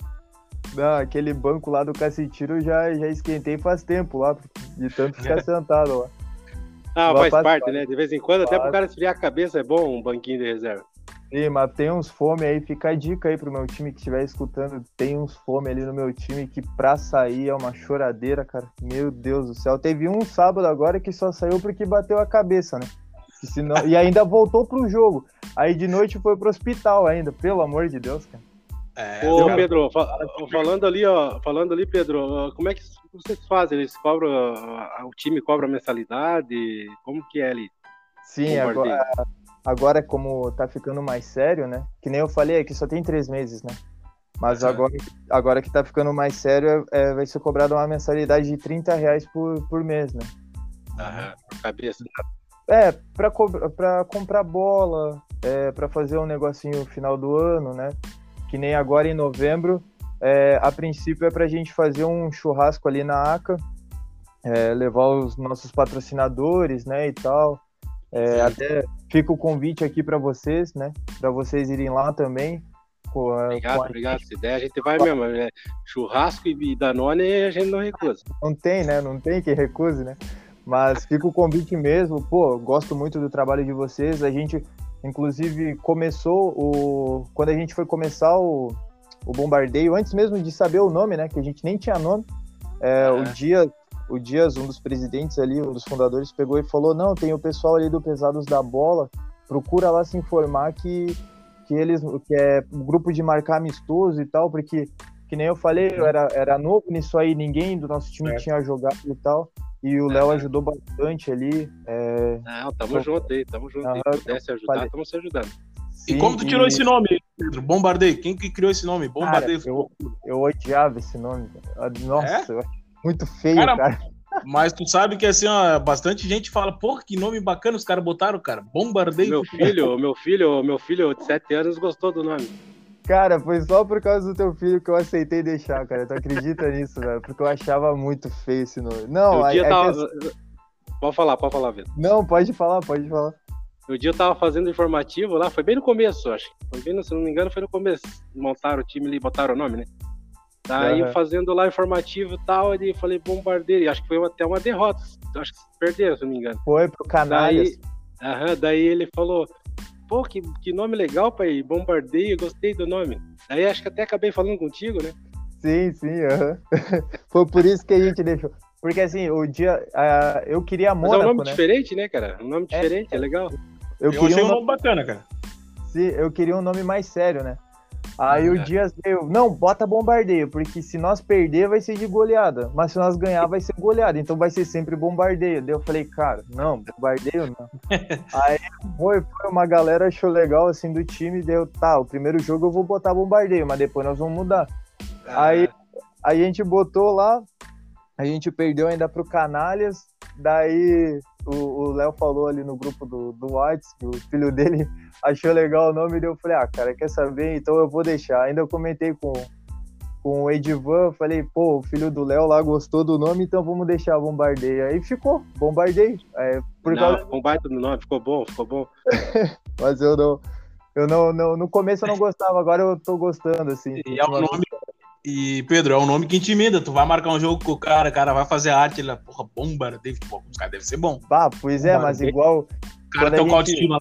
[SPEAKER 3] Não, aquele banco lá do Cacetiro eu já, já esquentei faz tempo lá, de tanto ficar sentado lá.
[SPEAKER 1] Ah, faz parte, parte, né? De vez em quando, até pro cara esfriar a cabeça é bom um banquinho de reserva.
[SPEAKER 3] Sim, mas tem uns fome aí, fica a dica aí pro meu time que estiver escutando, tem uns fome ali no meu time que pra sair é uma choradeira, cara. Meu Deus do céu. Teve um sábado agora que só saiu porque bateu a cabeça, né? E, senão... e ainda voltou pro jogo. Aí de noite foi pro hospital ainda, pelo amor de Deus, cara.
[SPEAKER 1] É, Ô, cara, Pedro, falando ali, ó, falando ali, Pedro, como é que vocês fazem? Eles cobram, o time cobra mensalidade? Como que é ali?
[SPEAKER 3] Sim, agora, agora como tá ficando mais sério, né? Que nem eu falei, é que só tem três meses, né? Mas agora, agora que tá ficando mais sério, é, é vai ser cobrada uma mensalidade de 30 reais por, por mês, né?
[SPEAKER 1] Aham, cabeça.
[SPEAKER 3] É, pra, pra comprar bola, é, pra fazer um negocinho no final do ano, né? que nem agora em novembro, é, a princípio é para a gente fazer um churrasco ali na ACA, é, levar os nossos patrocinadores, né, e tal. É, até fica o convite aqui para vocês, né, para vocês irem lá também.
[SPEAKER 1] Com, obrigado, com obrigado. Se der, a gente vai mesmo. É, churrasco e Danone a gente não recusa.
[SPEAKER 3] Não tem, né? Não tem que recuse, né? Mas fica o convite mesmo. Pô, gosto muito do trabalho de vocês. A gente Inclusive, começou o. Quando a gente foi começar o, o bombardeio, antes mesmo de saber o nome, né? Que a gente nem tinha nome. É, O Dias, o Dias, um dos presidentes ali, um dos fundadores, pegou e falou: não, tem o pessoal ali do Pesados da Bola, procura lá se informar que, que eles. que é um grupo de marcar amistoso e tal, porque, que nem eu falei, eu era, era novo nisso aí, ninguém do nosso time é. tinha jogado e tal. E o Léo ajudou bastante ali. É...
[SPEAKER 1] Não, tamo então, junto aí, tamo junto. Se pudesse ajudar, falei... tamo se ajudando.
[SPEAKER 2] Sim, e como tu tirou e... esse nome, Pedro? Bombardeio. Quem que criou esse nome? Bombardeio.
[SPEAKER 3] Cara, eu, eu odiava esse nome. Nossa, é? Muito feio, cara, cara.
[SPEAKER 2] Mas tu sabe que assim, ó, bastante gente fala, pô, que nome bacana os caras botaram, cara. Bombardeio.
[SPEAKER 1] Meu filho, meu filho, meu filho de 7 anos gostou do nome.
[SPEAKER 3] Cara, foi só por causa do teu filho que eu aceitei deixar, cara. Tu acredita nisso, velho? Porque eu achava muito feio esse nome. Não,
[SPEAKER 1] aí. É tava... que... Pode falar, pode falar, Vitor.
[SPEAKER 3] Não, pode falar, pode falar.
[SPEAKER 1] No dia eu tava fazendo informativo lá, foi bem no começo, acho. Foi bem, se não me engano, foi no começo. Montaram o time ali, botaram o nome, né? Daí uhum. fazendo lá informativo e tal, e falei bombardeiro. Acho que foi até uma derrota. Acho que perderam, se não me engano.
[SPEAKER 3] Foi pro Canalhas.
[SPEAKER 1] Daí, uhum, daí ele falou: pô, que, que nome legal, pai, bombardeio, gostei do nome. Aí acho que até acabei falando contigo, né?
[SPEAKER 3] Sim, sim, uhum. foi por isso que a gente deixou. Porque assim, o dia. Uh, eu queria Mônaco, Mas
[SPEAKER 1] é um nome
[SPEAKER 3] né?
[SPEAKER 1] diferente, né, cara? Um nome é, diferente, é, é legal.
[SPEAKER 2] Eu, eu queria achei um nome bacana, cara.
[SPEAKER 3] Sim, eu queria um nome mais sério, né? Aí o Dias veio, não, bota bombardeio, porque se nós perder vai ser de goleada, mas se nós ganhar vai ser goleada, então vai ser sempre bombardeio. Daí eu falei, cara, não, bombardeio não. Aí foi, foi, uma galera achou legal assim do time, deu, tá, o primeiro jogo eu vou botar bombardeio, mas depois nós vamos mudar. Ah. Aí a gente botou lá, a gente perdeu ainda pro Canalhas, daí o Léo falou ali no grupo do, do WhatsApp que o filho dele achou legal o nome, e eu falei, ah, cara, quer saber? Então eu vou deixar. Ainda eu comentei com, com o Edivan, falei, pô, o filho do Léo lá gostou do nome, então vamos deixar Bombardeio. Aí ficou, Bombardeio. É,
[SPEAKER 1] por não, causa... Bombardeio no nome, ficou bom, ficou bom.
[SPEAKER 3] Mas eu não, eu não, não, no começo eu não gostava, agora eu tô gostando, assim.
[SPEAKER 2] E é um nome, e Pedro, é um nome que intimida. Tu vai marcar um jogo com o cara, o cara vai fazer arte, ele, porra, bombardeio, os caras deve ser bom.
[SPEAKER 3] Ah, pois é, mas igual.
[SPEAKER 2] O cara tem um gente... autoestima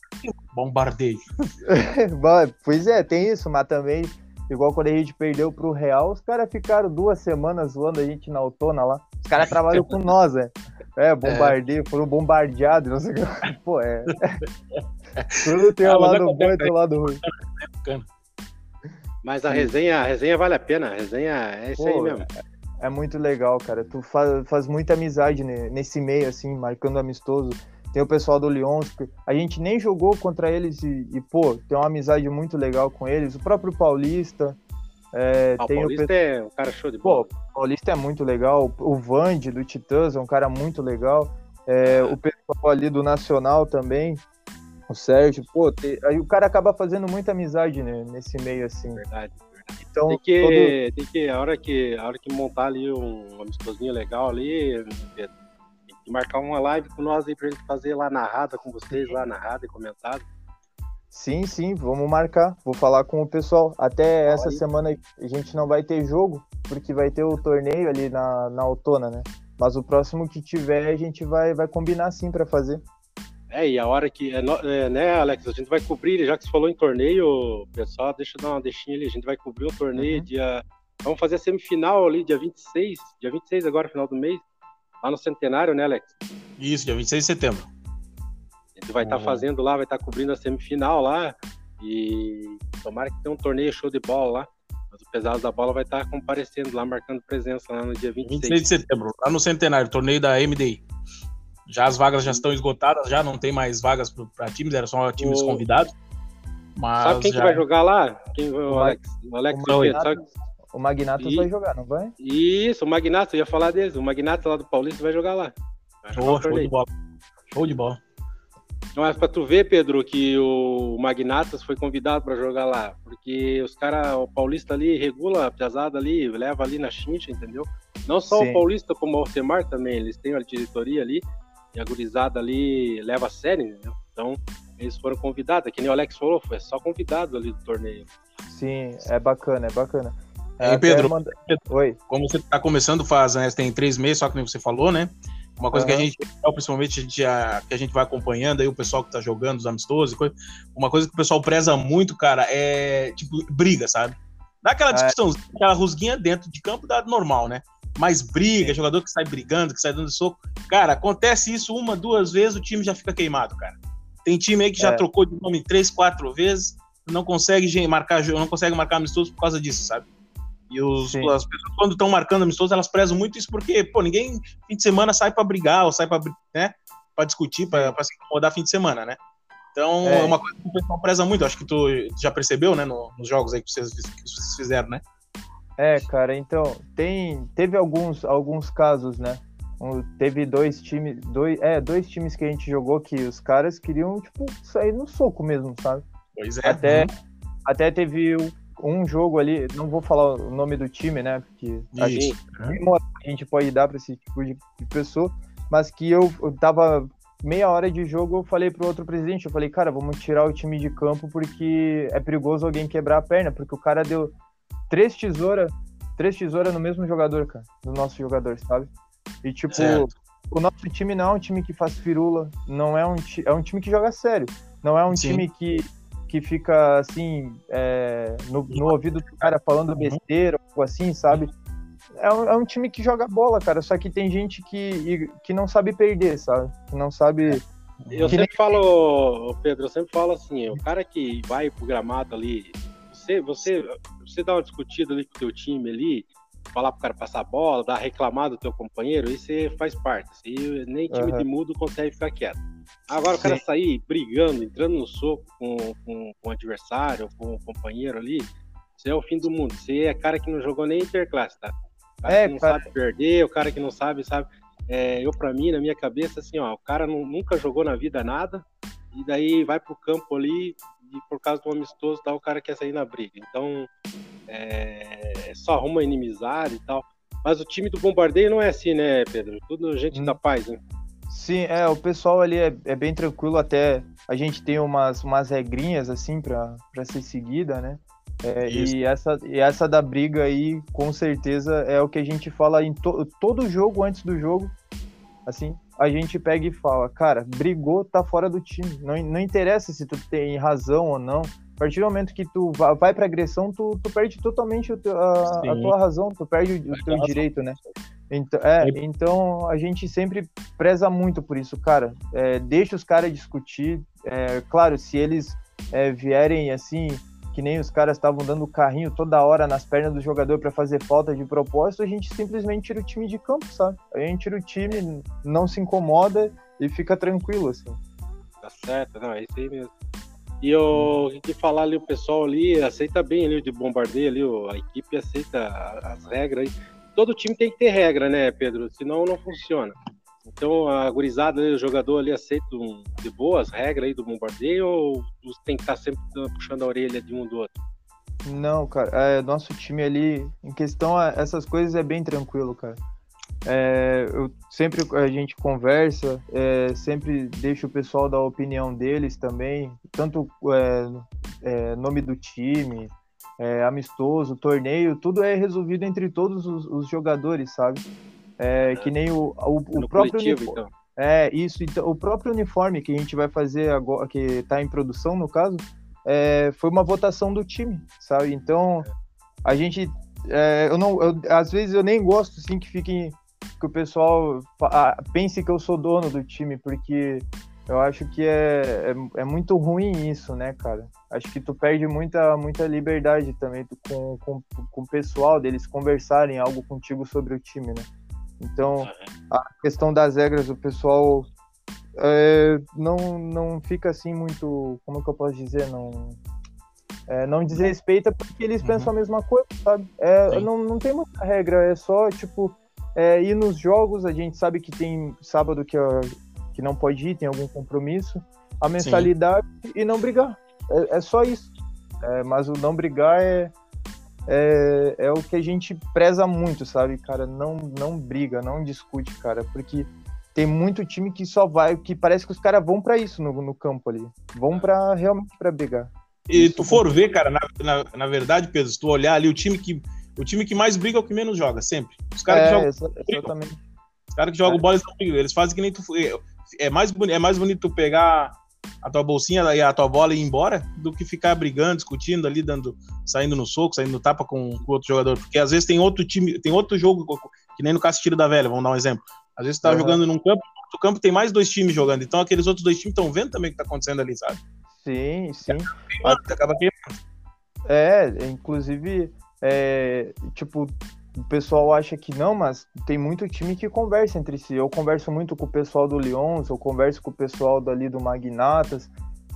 [SPEAKER 2] bombardeio.
[SPEAKER 3] pois é, tem isso, mas também, igual quando a gente perdeu pro Real, os caras ficaram duas semanas zoando a gente na autona lá. Os caras trabalham com nós, né? É, bombardeio, é. foram bombardeados, não sei o que. Pô, é. Tudo tem ah, um lado bom e tem um lado ruim.
[SPEAKER 1] Mas a resenha, a resenha vale a pena, a resenha é isso Pô, aí mesmo.
[SPEAKER 3] É, é muito legal, cara. Tu faz, faz muita amizade nesse meio, assim, marcando amistoso. Tem o pessoal do Lyon, a gente nem jogou contra eles e, e, pô, tem uma amizade muito legal com eles. O próprio Paulista. É,
[SPEAKER 1] ah,
[SPEAKER 3] tem
[SPEAKER 1] o Paulista o... é um cara show de bola. Pô,
[SPEAKER 3] o Paulista é muito legal. O Vande do Titãs é um cara muito legal. É, o pessoal ali do Nacional também, o Sérgio, pô, te... aí o cara acaba fazendo muita amizade né, nesse meio assim.
[SPEAKER 1] Verdade. Então, tem que, todo... tem que a hora que a hora que montar ali um amistosinho legal ali, marcar uma live com nós aí pra gente fazer lá narrada com vocês, lá narrada e comentado.
[SPEAKER 3] Sim, sim, vamos marcar. Vou falar com o pessoal. Até Fala essa aí. semana a gente não vai ter jogo, porque vai ter o torneio ali na, na Autona, né? Mas o próximo que tiver, a gente vai, vai combinar sim para fazer.
[SPEAKER 1] É, e a hora que. É, é, né, Alex? A gente vai cobrir, já que você falou em torneio, pessoal, deixa eu dar uma deixinha ali. A gente vai cobrir o torneio uhum. dia. Vamos fazer a semifinal ali, dia 26. Dia 26 agora, final do mês. Lá no Centenário, né, Alex?
[SPEAKER 2] Isso, dia 26 de setembro.
[SPEAKER 1] A gente vai estar tá fazendo lá, vai estar tá cobrindo a semifinal lá. E tomara que tenha um torneio show de bola lá. Mas o pesado da bola vai estar tá comparecendo lá, marcando presença lá no dia 26.
[SPEAKER 2] 26 de setembro, lá no Centenário, torneio da MDI. Já as vagas já estão esgotadas, já não tem mais vagas para times, eram só times o... convidados.
[SPEAKER 1] Mas sabe quem já... que vai jogar lá? Quem, o, Alex, o Alex
[SPEAKER 3] o, Magnata, o Magnatas e... vai jogar, não vai?
[SPEAKER 1] Isso, o Magnatas, eu ia falar deles. O Magnatas lá do Paulista vai jogar lá.
[SPEAKER 2] Vai jogar show, show de bola. Show de bola.
[SPEAKER 1] Mas pra tu ver, Pedro, que o Magnatas foi convidado para jogar lá, porque os caras, o Paulista ali regula a pesada ali, leva ali na chincha, entendeu? Não só Sim. o Paulista, como o Alcemar também, eles têm a diretoria ali, e a gurizada ali leva a sério, entendeu? Então, eles foram convidados, é que nem o Alex falou, foi só convidado ali do torneio.
[SPEAKER 3] Sim, é bacana, é bacana.
[SPEAKER 2] Pedro, manda... Oi. como você está começando faz, né, tem três meses, só que nem você falou, né? Uma coisa uhum. que a gente, principalmente a gente, a, que a gente vai acompanhando aí, o pessoal que tá jogando, os amistosos, coisa, uma coisa que o pessoal preza muito, cara, é tipo briga, sabe? Dá aquela discussão, é. aquela rusguinha dentro de campo dá normal, né? Mas briga, jogador que sai brigando, que sai dando soco. Cara, acontece isso uma, duas vezes, o time já fica queimado, cara. Tem time aí que já é. trocou de nome três, quatro vezes, não consegue marcar, não consegue marcar amistoso por causa disso, sabe? E os, as pessoas, quando estão marcando amistoso, elas prezam muito isso porque, pô, ninguém fim de semana sai para brigar ou sai para né, pra discutir, para se incomodar fim de semana, né? Então, é. é. uma coisa que o pessoal preza muito. Acho que tu já percebeu, né, no, nos jogos aí que vocês, que vocês fizeram, né?
[SPEAKER 3] É, cara, então, tem, teve alguns, alguns casos, né? Um, teve dois times, dois, é, dois times que a gente jogou que os caras queriam, tipo, sair no soco mesmo, sabe?
[SPEAKER 2] Pois é.
[SPEAKER 3] Até, uhum. até teve um jogo ali, não vou falar o nome do time, né? Porque a gente, a gente pode dar para esse tipo de, de, pessoa, mas que eu, eu tava meia hora de jogo, eu falei pro outro presidente, eu falei, cara, vamos tirar o time de campo porque é perigoso alguém quebrar a perna, porque o cara deu três tesouras, três tesouras no mesmo jogador, cara, no nosso jogador, sabe? E tipo, certo. o nosso time não é um time que faz firula, não é um, é um time que joga sério, não é um Sim. time que que fica assim é, no, no, ouvido do cara falando besteira, algo assim, sabe? É um, é um, time que joga bola, cara. Só que tem gente que, que não sabe perder, sabe? Que não sabe.
[SPEAKER 1] Eu sempre nem... falo, Pedro, eu sempre falo assim, o cara que vai pro gramado ali, você, você, você dá uma discutida ali com o teu time ali, falar pro cara passar a bola, dar reclamar do teu companheiro, isso faz parte. Isso nem time uhum. de mudo consegue ficar quieto. Agora o cara Sim. sair brigando, entrando no soco com, com, com o adversário, com o companheiro ali, isso é o fim do mundo. Você é cara que não jogou nem interclasse, tá? O cara é, que não cara... sabe perder, o cara que não sabe, sabe. É, eu, para mim, na minha cabeça, assim, ó, o cara não, nunca jogou na vida nada, e daí vai pro campo ali, e por causa do amistoso, tá, o cara quer sair na briga. Então, é, só arruma inimizade e tal. Mas o time do bombardeio não é assim, né, Pedro? Tudo gente hum. da paz, né?
[SPEAKER 3] Sim, é, o pessoal ali é, é bem tranquilo, até a gente tem umas, umas regrinhas assim para ser seguida, né? É, e, essa, e essa da briga aí, com certeza, é o que a gente fala em to, todo jogo antes do jogo. Assim, a gente pega e fala, cara, brigou, tá fora do time. Não, não interessa se tu tem razão ou não. A partir do momento que tu vai pra agressão, tu, tu perde totalmente teu, a, a, tua razão, tu perde o, o teu direito, né? Então, é, então a gente sempre preza muito por isso, cara. É, deixa os caras discutir. É, claro, se eles é, vierem assim, que nem os caras estavam dando carrinho toda hora nas pernas do jogador para fazer falta de propósito, a gente simplesmente tira o time de campo, sabe? A gente tira o time, não se incomoda e fica tranquilo, assim.
[SPEAKER 1] Tá certo, não, é isso aí mesmo. E o que falar ali, o pessoal ali aceita bem ali de bombardeio ali, a equipe aceita as regras todo time tem que ter regra, né, Pedro? Senão não funciona. Então a gurizada, o jogador ali aceita um, de boas regras aí do bombardeio ou tem que estar sempre puxando a orelha de um do outro?
[SPEAKER 3] Não, cara, é, nosso time ali, em questão a essas coisas, é bem tranquilo, cara. É, eu sempre a gente conversa, é, sempre deixa o pessoal dar a opinião deles também, tanto é, é nome do time, é, amistoso, torneio, tudo é resolvido entre todos os, os jogadores, sabe? É, que nem o, o, o próprio uniforme. Então. É, isso, então, o próprio uniforme que a gente vai fazer agora, que está em produção, no caso, foi uma votação do time, sabe? Então, a gente. É, eu não, eu, às vezes eu nem gosto assim que fiquem. Que o pessoal pense que eu sou dono do time, porque eu acho que é, é, é, muito ruim isso, né, cara? Acho que tu perde muita, muita liberdade também com, com, com o pessoal deles conversarem algo contigo sobre o time, né? Então, a questão das regras, o pessoal é, não, não fica assim muito. Como que eu posso dizer? Não, é, não desrespeita porque eles uhum. pensam a mesma coisa, sabe? É, não, não tem muita regra, é só, tipo, é, ir nos jogos. A gente sabe que tem sábado que que não pode ir, tem algum compromisso, a mensalidade Sim. e não brigar. É, é só isso. É, mas o não brigar é, é, é, o que a gente preza muito, sabe, cara? Não, não briga, não discute, cara, porque tem muito time que só vai, que parece que os caras vão para isso no, no campo ali, vão para realmente para brigar.
[SPEAKER 2] E isso tu for ver, cara, na, na, na, verdade, Pedro, se tu olhar ali, o time que o time que mais briga é o que menos joga, sempre. Os caras
[SPEAKER 3] é, que jogam. Exatamente.
[SPEAKER 2] Os caras que jogam é. bola, eles, não eles fazem que nem tu é mais, é mais bonito tu pegar a tua bolsinha e a tua bola e ir embora do que ficar brigando, discutindo ali, dando, saindo no soco, saindo no tapa com, o outro jogador. Porque às vezes tem outro time, tem outro jogo, que nem no caso Tiro da Velha, vamos dar um exemplo. Às vezes tu tá uhum. jogando num campo, no campo tem mais dois times jogando, então aqueles outros dois times estão vendo também o que tá acontecendo ali, sabe?
[SPEAKER 3] Sim, sim. Acaba queimando. É, inclusive, é, tipo, o pessoal acha que não, mas tem muito time que conversa entre si. Eu converso muito com o pessoal do Lyons, eu converso com o pessoal dali do Magnatas,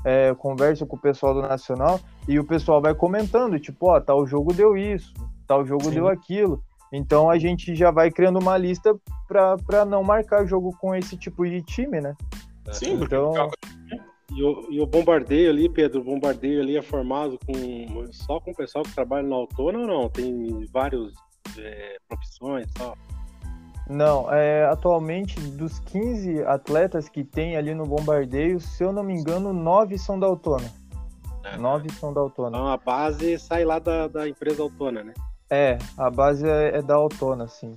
[SPEAKER 3] é, converso com o pessoal do Nacional, e o pessoal vai comentando, tipo, ó, tal jogo deu isso, tal jogo Sim. deu aquilo. Então a gente já vai criando uma lista para não marcar jogo com esse tipo de time, né?
[SPEAKER 1] Sim, então. E o, e o bombardeio ali, Pedro, o bombardeio ali é formado com só com o pessoal que trabalha na Autona ou não? Tem vários é, profissões e tal?
[SPEAKER 3] Não, é, atualmente dos 15 atletas que tem ali no bombardeio, se eu não me engano, nove são da Autona. É. Nove são da Autona.
[SPEAKER 1] Então a base sai lá da, da empresa Autona, né?
[SPEAKER 3] É, a base é, é da Autona, sim.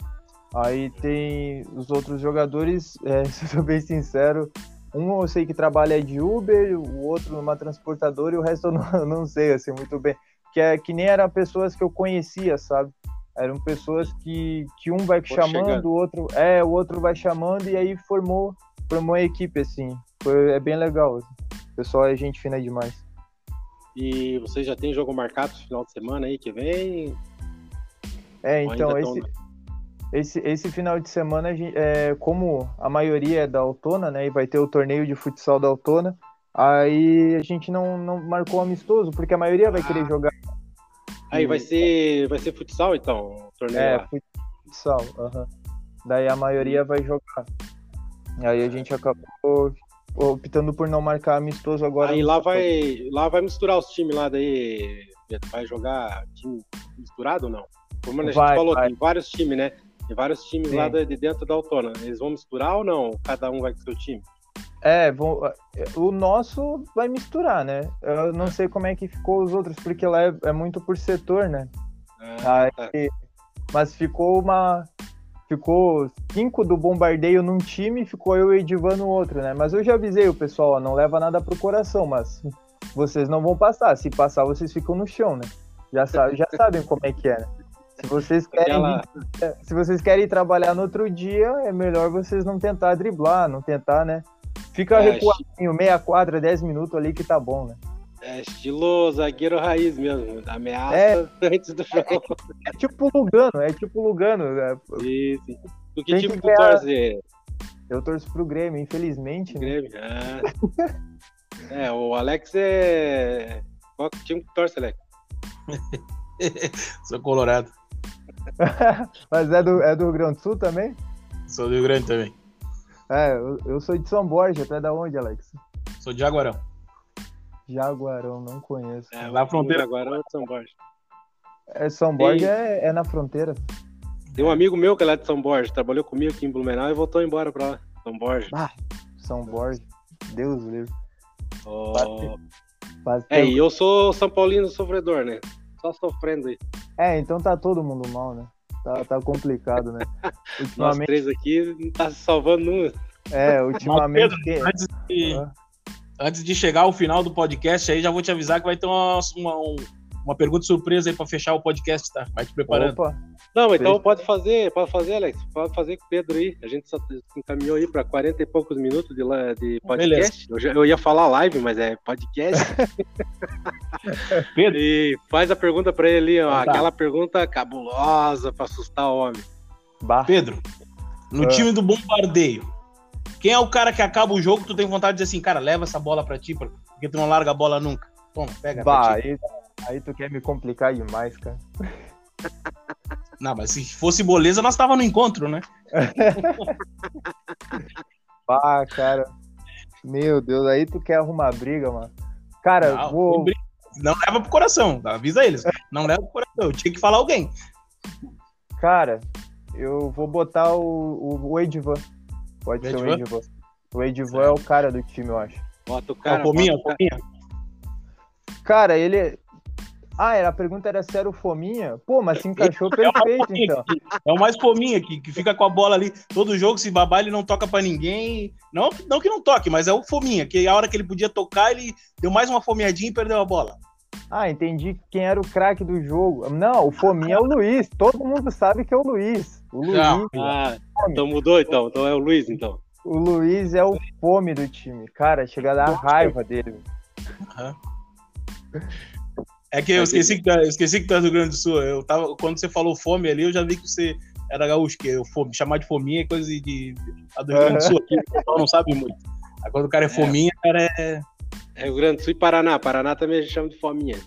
[SPEAKER 3] Aí tem os outros jogadores, é, se eu sou bem sincero, um eu sei que trabalha de Uber, o outro numa transportadora e o resto eu não, não sei assim muito bem. Que, é, que nem eram pessoas que eu conhecia, sabe? Eram pessoas que, que um vai chamando, o outro é, o outro vai chamando e aí formou formou a equipe assim. Foi, é bem legal. Assim. O pessoal é gente fina demais.
[SPEAKER 1] E você já tem jogo marcado no final de semana aí que vem?
[SPEAKER 3] É, então esse, tão... esse, esse final de semana, é, como a maioria é da Autona, né, e vai ter o torneio de futsal da Autona, aí a gente não, não marcou amistoso, porque a maioria vai querer ah. jogar
[SPEAKER 1] Aí vai ser, vai ser futsal então? Torneio
[SPEAKER 3] é, lá. futsal. Uhum. Daí a maioria vai jogar. Aí a gente acabou optando por não marcar amistoso agora.
[SPEAKER 1] Aí lá vai, lá vai misturar os times lá daí. Vai jogar time misturado ou não? Como a gente vai, falou, vai. tem vários times, né? Tem vários times Sim. lá de dentro da Autônoma. Eles vão misturar ou não? Cada um vai com seu time?
[SPEAKER 3] É, vou, o nosso vai misturar, né? Eu não sei como é que ficou os outros, porque lá é, é muito por setor, né? É, Aí, tá. Mas ficou uma. ficou cinco do bombardeio num time, ficou eu e Edivan no outro, né? Mas eu já avisei o pessoal, ó, não leva nada pro coração, mas vocês não vão passar. Se passar, vocês ficam no chão, né? Já, sabe, já sabem como é que é, né? Se vocês querem, Aquela... se vocês querem trabalhar no outro dia, é melhor vocês não tentar driblar, não tentar, né? Fica é, recuadinho, meia quadra, dez minutos ali que tá bom, né?
[SPEAKER 1] É estilo zagueiro raiz mesmo, da ameaça é, antes do jogo.
[SPEAKER 3] É, é, tipo Lugano, é tipo Lugano. É,
[SPEAKER 1] Isso. Do que time que tu torce?
[SPEAKER 3] Eu torço pro Grêmio, infelizmente. Né?
[SPEAKER 1] Grêmio, né? ah. é, o Alex é. Qual time que torce, Alex?
[SPEAKER 2] Sou colorado.
[SPEAKER 3] Mas é do, é do Rio Grande do Sul também?
[SPEAKER 2] Sou do Rio Grande também.
[SPEAKER 3] É, eu, eu sou de São Borja, tu é da onde, Alex?
[SPEAKER 2] Sou de Jaguarão.
[SPEAKER 3] Jaguarão, não conheço.
[SPEAKER 2] É, na fronteira.
[SPEAKER 1] Jaguarão é de São Borja.
[SPEAKER 3] É, São Borja é, é, na fronteira.
[SPEAKER 1] Tem um amigo meu que é lá de São Borja, trabalhou comigo aqui em Blumenau e voltou embora pra lá. São Borja.
[SPEAKER 3] Ah, São Borja. Deus livre.
[SPEAKER 1] Oh. é, e eu sou São Paulino sofredor, né? Só sofrendo aí.
[SPEAKER 3] É, então tá todo mundo mal, né? Tá, tá complicado, né?
[SPEAKER 1] Ultimamente... Nós três aqui não tá se salvando nunca.
[SPEAKER 3] É, ultimamente.
[SPEAKER 2] Pedro, antes, de, ah. antes de chegar ao final do podcast aí, já vou te avisar que vai ter uma, uma, uma pergunta surpresa aí para fechar o podcast, tá? Vai te preparando. Opa.
[SPEAKER 1] Não, então pode fazer, pode fazer, Alex. Pode fazer com o Pedro aí. A gente só se encaminhou aí para 40 e poucos minutos de, de podcast. Eu, já, eu, ia falar live, mas é podcast. Pedro. E faz a pergunta para ele, ó, tá. aquela pergunta cabulosa para assustar o homem.
[SPEAKER 2] Bah. Pedro, no ah. time do bombardeio, quem é o cara que acaba o jogo, tu tem vontade de dizer assim, cara, leva essa bola para ti, porque tu não larga a bola nunca. Toma, pega.
[SPEAKER 3] Bah, aí, aí tu quer me complicar demais, cara.
[SPEAKER 2] Não, mas se fosse moleza, nós tava no encontro, né?
[SPEAKER 3] ah, cara. Meu Deus, aí tu quer arrumar briga, mano. Cara,
[SPEAKER 2] não,
[SPEAKER 3] vou...
[SPEAKER 2] não leva pro coração, avisa eles. Não leva pro coração, eu tinha que falar alguém.
[SPEAKER 3] Cara, eu vou botar o, o, o Edivan. Pode o ser Edivan? o Edivan. O Edivan é. é o cara do time, eu acho.
[SPEAKER 1] Bota o cara.
[SPEAKER 2] É o Pominha, o Pominha.
[SPEAKER 3] Cara, ele, ah, era, a pergunta era se era o Fominha? Pô, mas se encaixou é perfeito, é então.
[SPEAKER 2] É o mais Fominha, que, que fica com a bola ali. Todo jogo, se babar, ele não toca para ninguém. Não, não que não toque, mas é o Fominha, que a hora que ele podia tocar, ele deu mais uma fomeadinha e perdeu a bola.
[SPEAKER 3] Ah, entendi quem era o craque do jogo. Não, o Fominha é o Luiz. Todo mundo sabe que é o Luiz. O Luiz.
[SPEAKER 1] Ah, então mudou, então. Então é o Luiz, então.
[SPEAKER 3] O Luiz é o fome do time. Cara, chega a dar raiva dele. Uhum.
[SPEAKER 2] É que eu esqueci que, esqueci que tu é do Rio Grande do Sul. Eu tava, quando você falou fome ali, eu já vi que você era gaúcho, que eu, fome, chamar de fominha é coisa de, de a do Rio Grande do Sul aqui, o pessoal não sabe muito. Aí quando o cara é, é. fominha, o cara é.
[SPEAKER 1] É Rio Grande do Sul e Paraná. Paraná também a gente chama de fominha.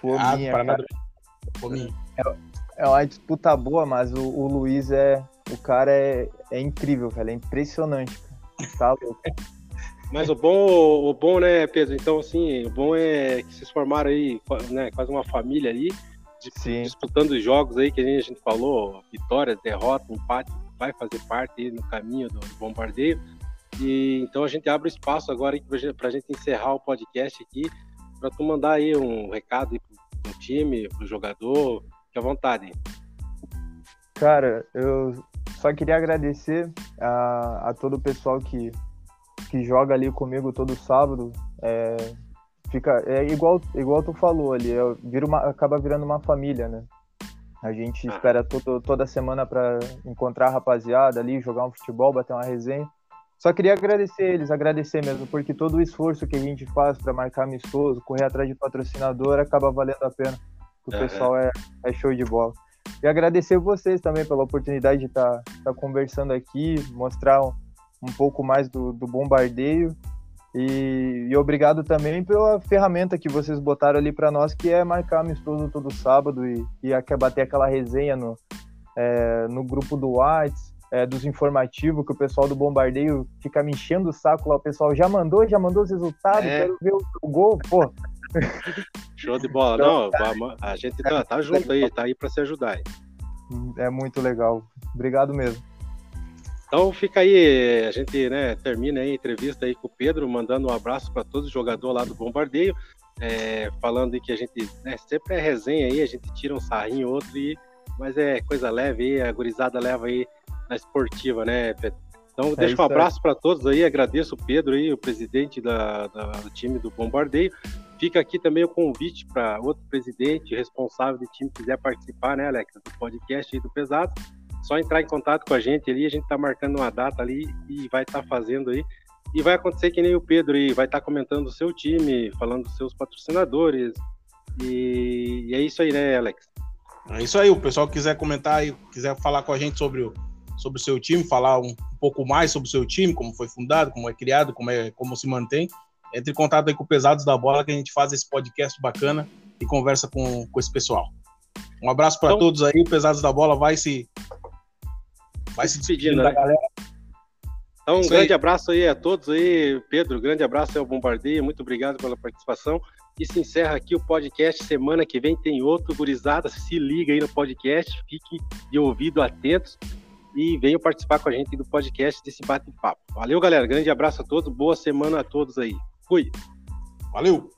[SPEAKER 3] Fominha. Ah, Paraná cara. fominha. É, é uma disputa boa, mas o, o Luiz é. O cara é, é incrível, velho. É impressionante. Tá louco.
[SPEAKER 1] Mas o bom, o bom, né, Pedro? Então, assim, o bom é que vocês formaram aí, né, quase uma família ali, disputando os jogos aí que a gente falou, vitória, derrota, empate, vai fazer parte aí no caminho do bombardeio. E então a gente abre espaço agora para a gente encerrar o podcast aqui, para tu mandar aí um recado aí pro, pro time, pro jogador, fique à vontade.
[SPEAKER 3] Cara, eu só queria agradecer a, a todo o pessoal que que joga ali comigo todo sábado, é, fica é igual igual tu falou ali, é, vira uma, acaba virando uma família, né? A gente ah. espera todo, toda semana para encontrar a rapaziada ali, jogar um futebol, bater uma resenha. Só queria agradecer eles, agradecer mesmo, porque todo o esforço que a gente faz para marcar amistoso, correr atrás de patrocinador, acaba valendo a pena. O uhum. pessoal é, é show de bola. E agradecer vocês também pela oportunidade de estar tá, tá conversando aqui, mostrar um pouco mais do, do bombardeio. E, e, obrigado também pela ferramenta que vocês botaram ali para nós, que é marcar amistoso todo sábado e, e bater aquela resenha no, é, no grupo do Whats, é, dos informativos, que o pessoal do Bombardeio fica me enchendo o saco lá. O pessoal já mandou, já mandou os resultados, é. quero ver o, o, gol, pô.
[SPEAKER 1] Show de bola. Não, a gente tá, tá junto aí, tá aí para se ajudar.
[SPEAKER 3] É muito legal. Obrigado mesmo.
[SPEAKER 1] Então fica aí, a gente né, termina aí a entrevista aí com o Pedro, mandando um abraço para todos os jogadores lá do Bombardeio, é, falando que a gente né, sempre é resenha aí, a gente tira um sarrinho outro e, mas é coisa leve aí, a gurizada leva aí na esportiva, né, Pedro? Então, é deixa um abraço para todos aí, agradeço o Pedro aí, o presidente da, da, do time do Bombardeio. Fica aqui também o convite para outro presidente responsável do time quiser participar, né, Alex, do podcast aí do Pesado. Só entrar em contato com a gente ali, a gente está marcando uma data ali e vai estar tá fazendo aí. E vai acontecer que nem o Pedro aí, vai estar tá comentando o seu time, falando dos seus patrocinadores. E, e é isso aí, né, Alex?
[SPEAKER 2] É isso aí, o pessoal que quiser comentar e quiser falar com a gente sobre o, sobre o seu time, falar um, um pouco mais sobre o seu time, como foi fundado, como é criado, como, é, como se mantém, entre em contato aí com o Pesados da Bola, que a gente faz esse podcast bacana e conversa com, com esse pessoal. Um abraço para então, todos aí, o Pesados da Bola vai se vai se despedindo
[SPEAKER 1] da né? galera. Então, um Isso grande aí. abraço aí a todos aí, Pedro, grande abraço ao Bombardeio, muito obrigado pela participação. E se encerra aqui o podcast. Semana que vem tem outro, gurizada. Se liga aí no podcast, fique de ouvido atentos e venham participar com a gente do podcast desse bate-papo. Valeu, galera. Grande abraço a todos. Boa semana a todos aí. Fui.
[SPEAKER 2] Valeu.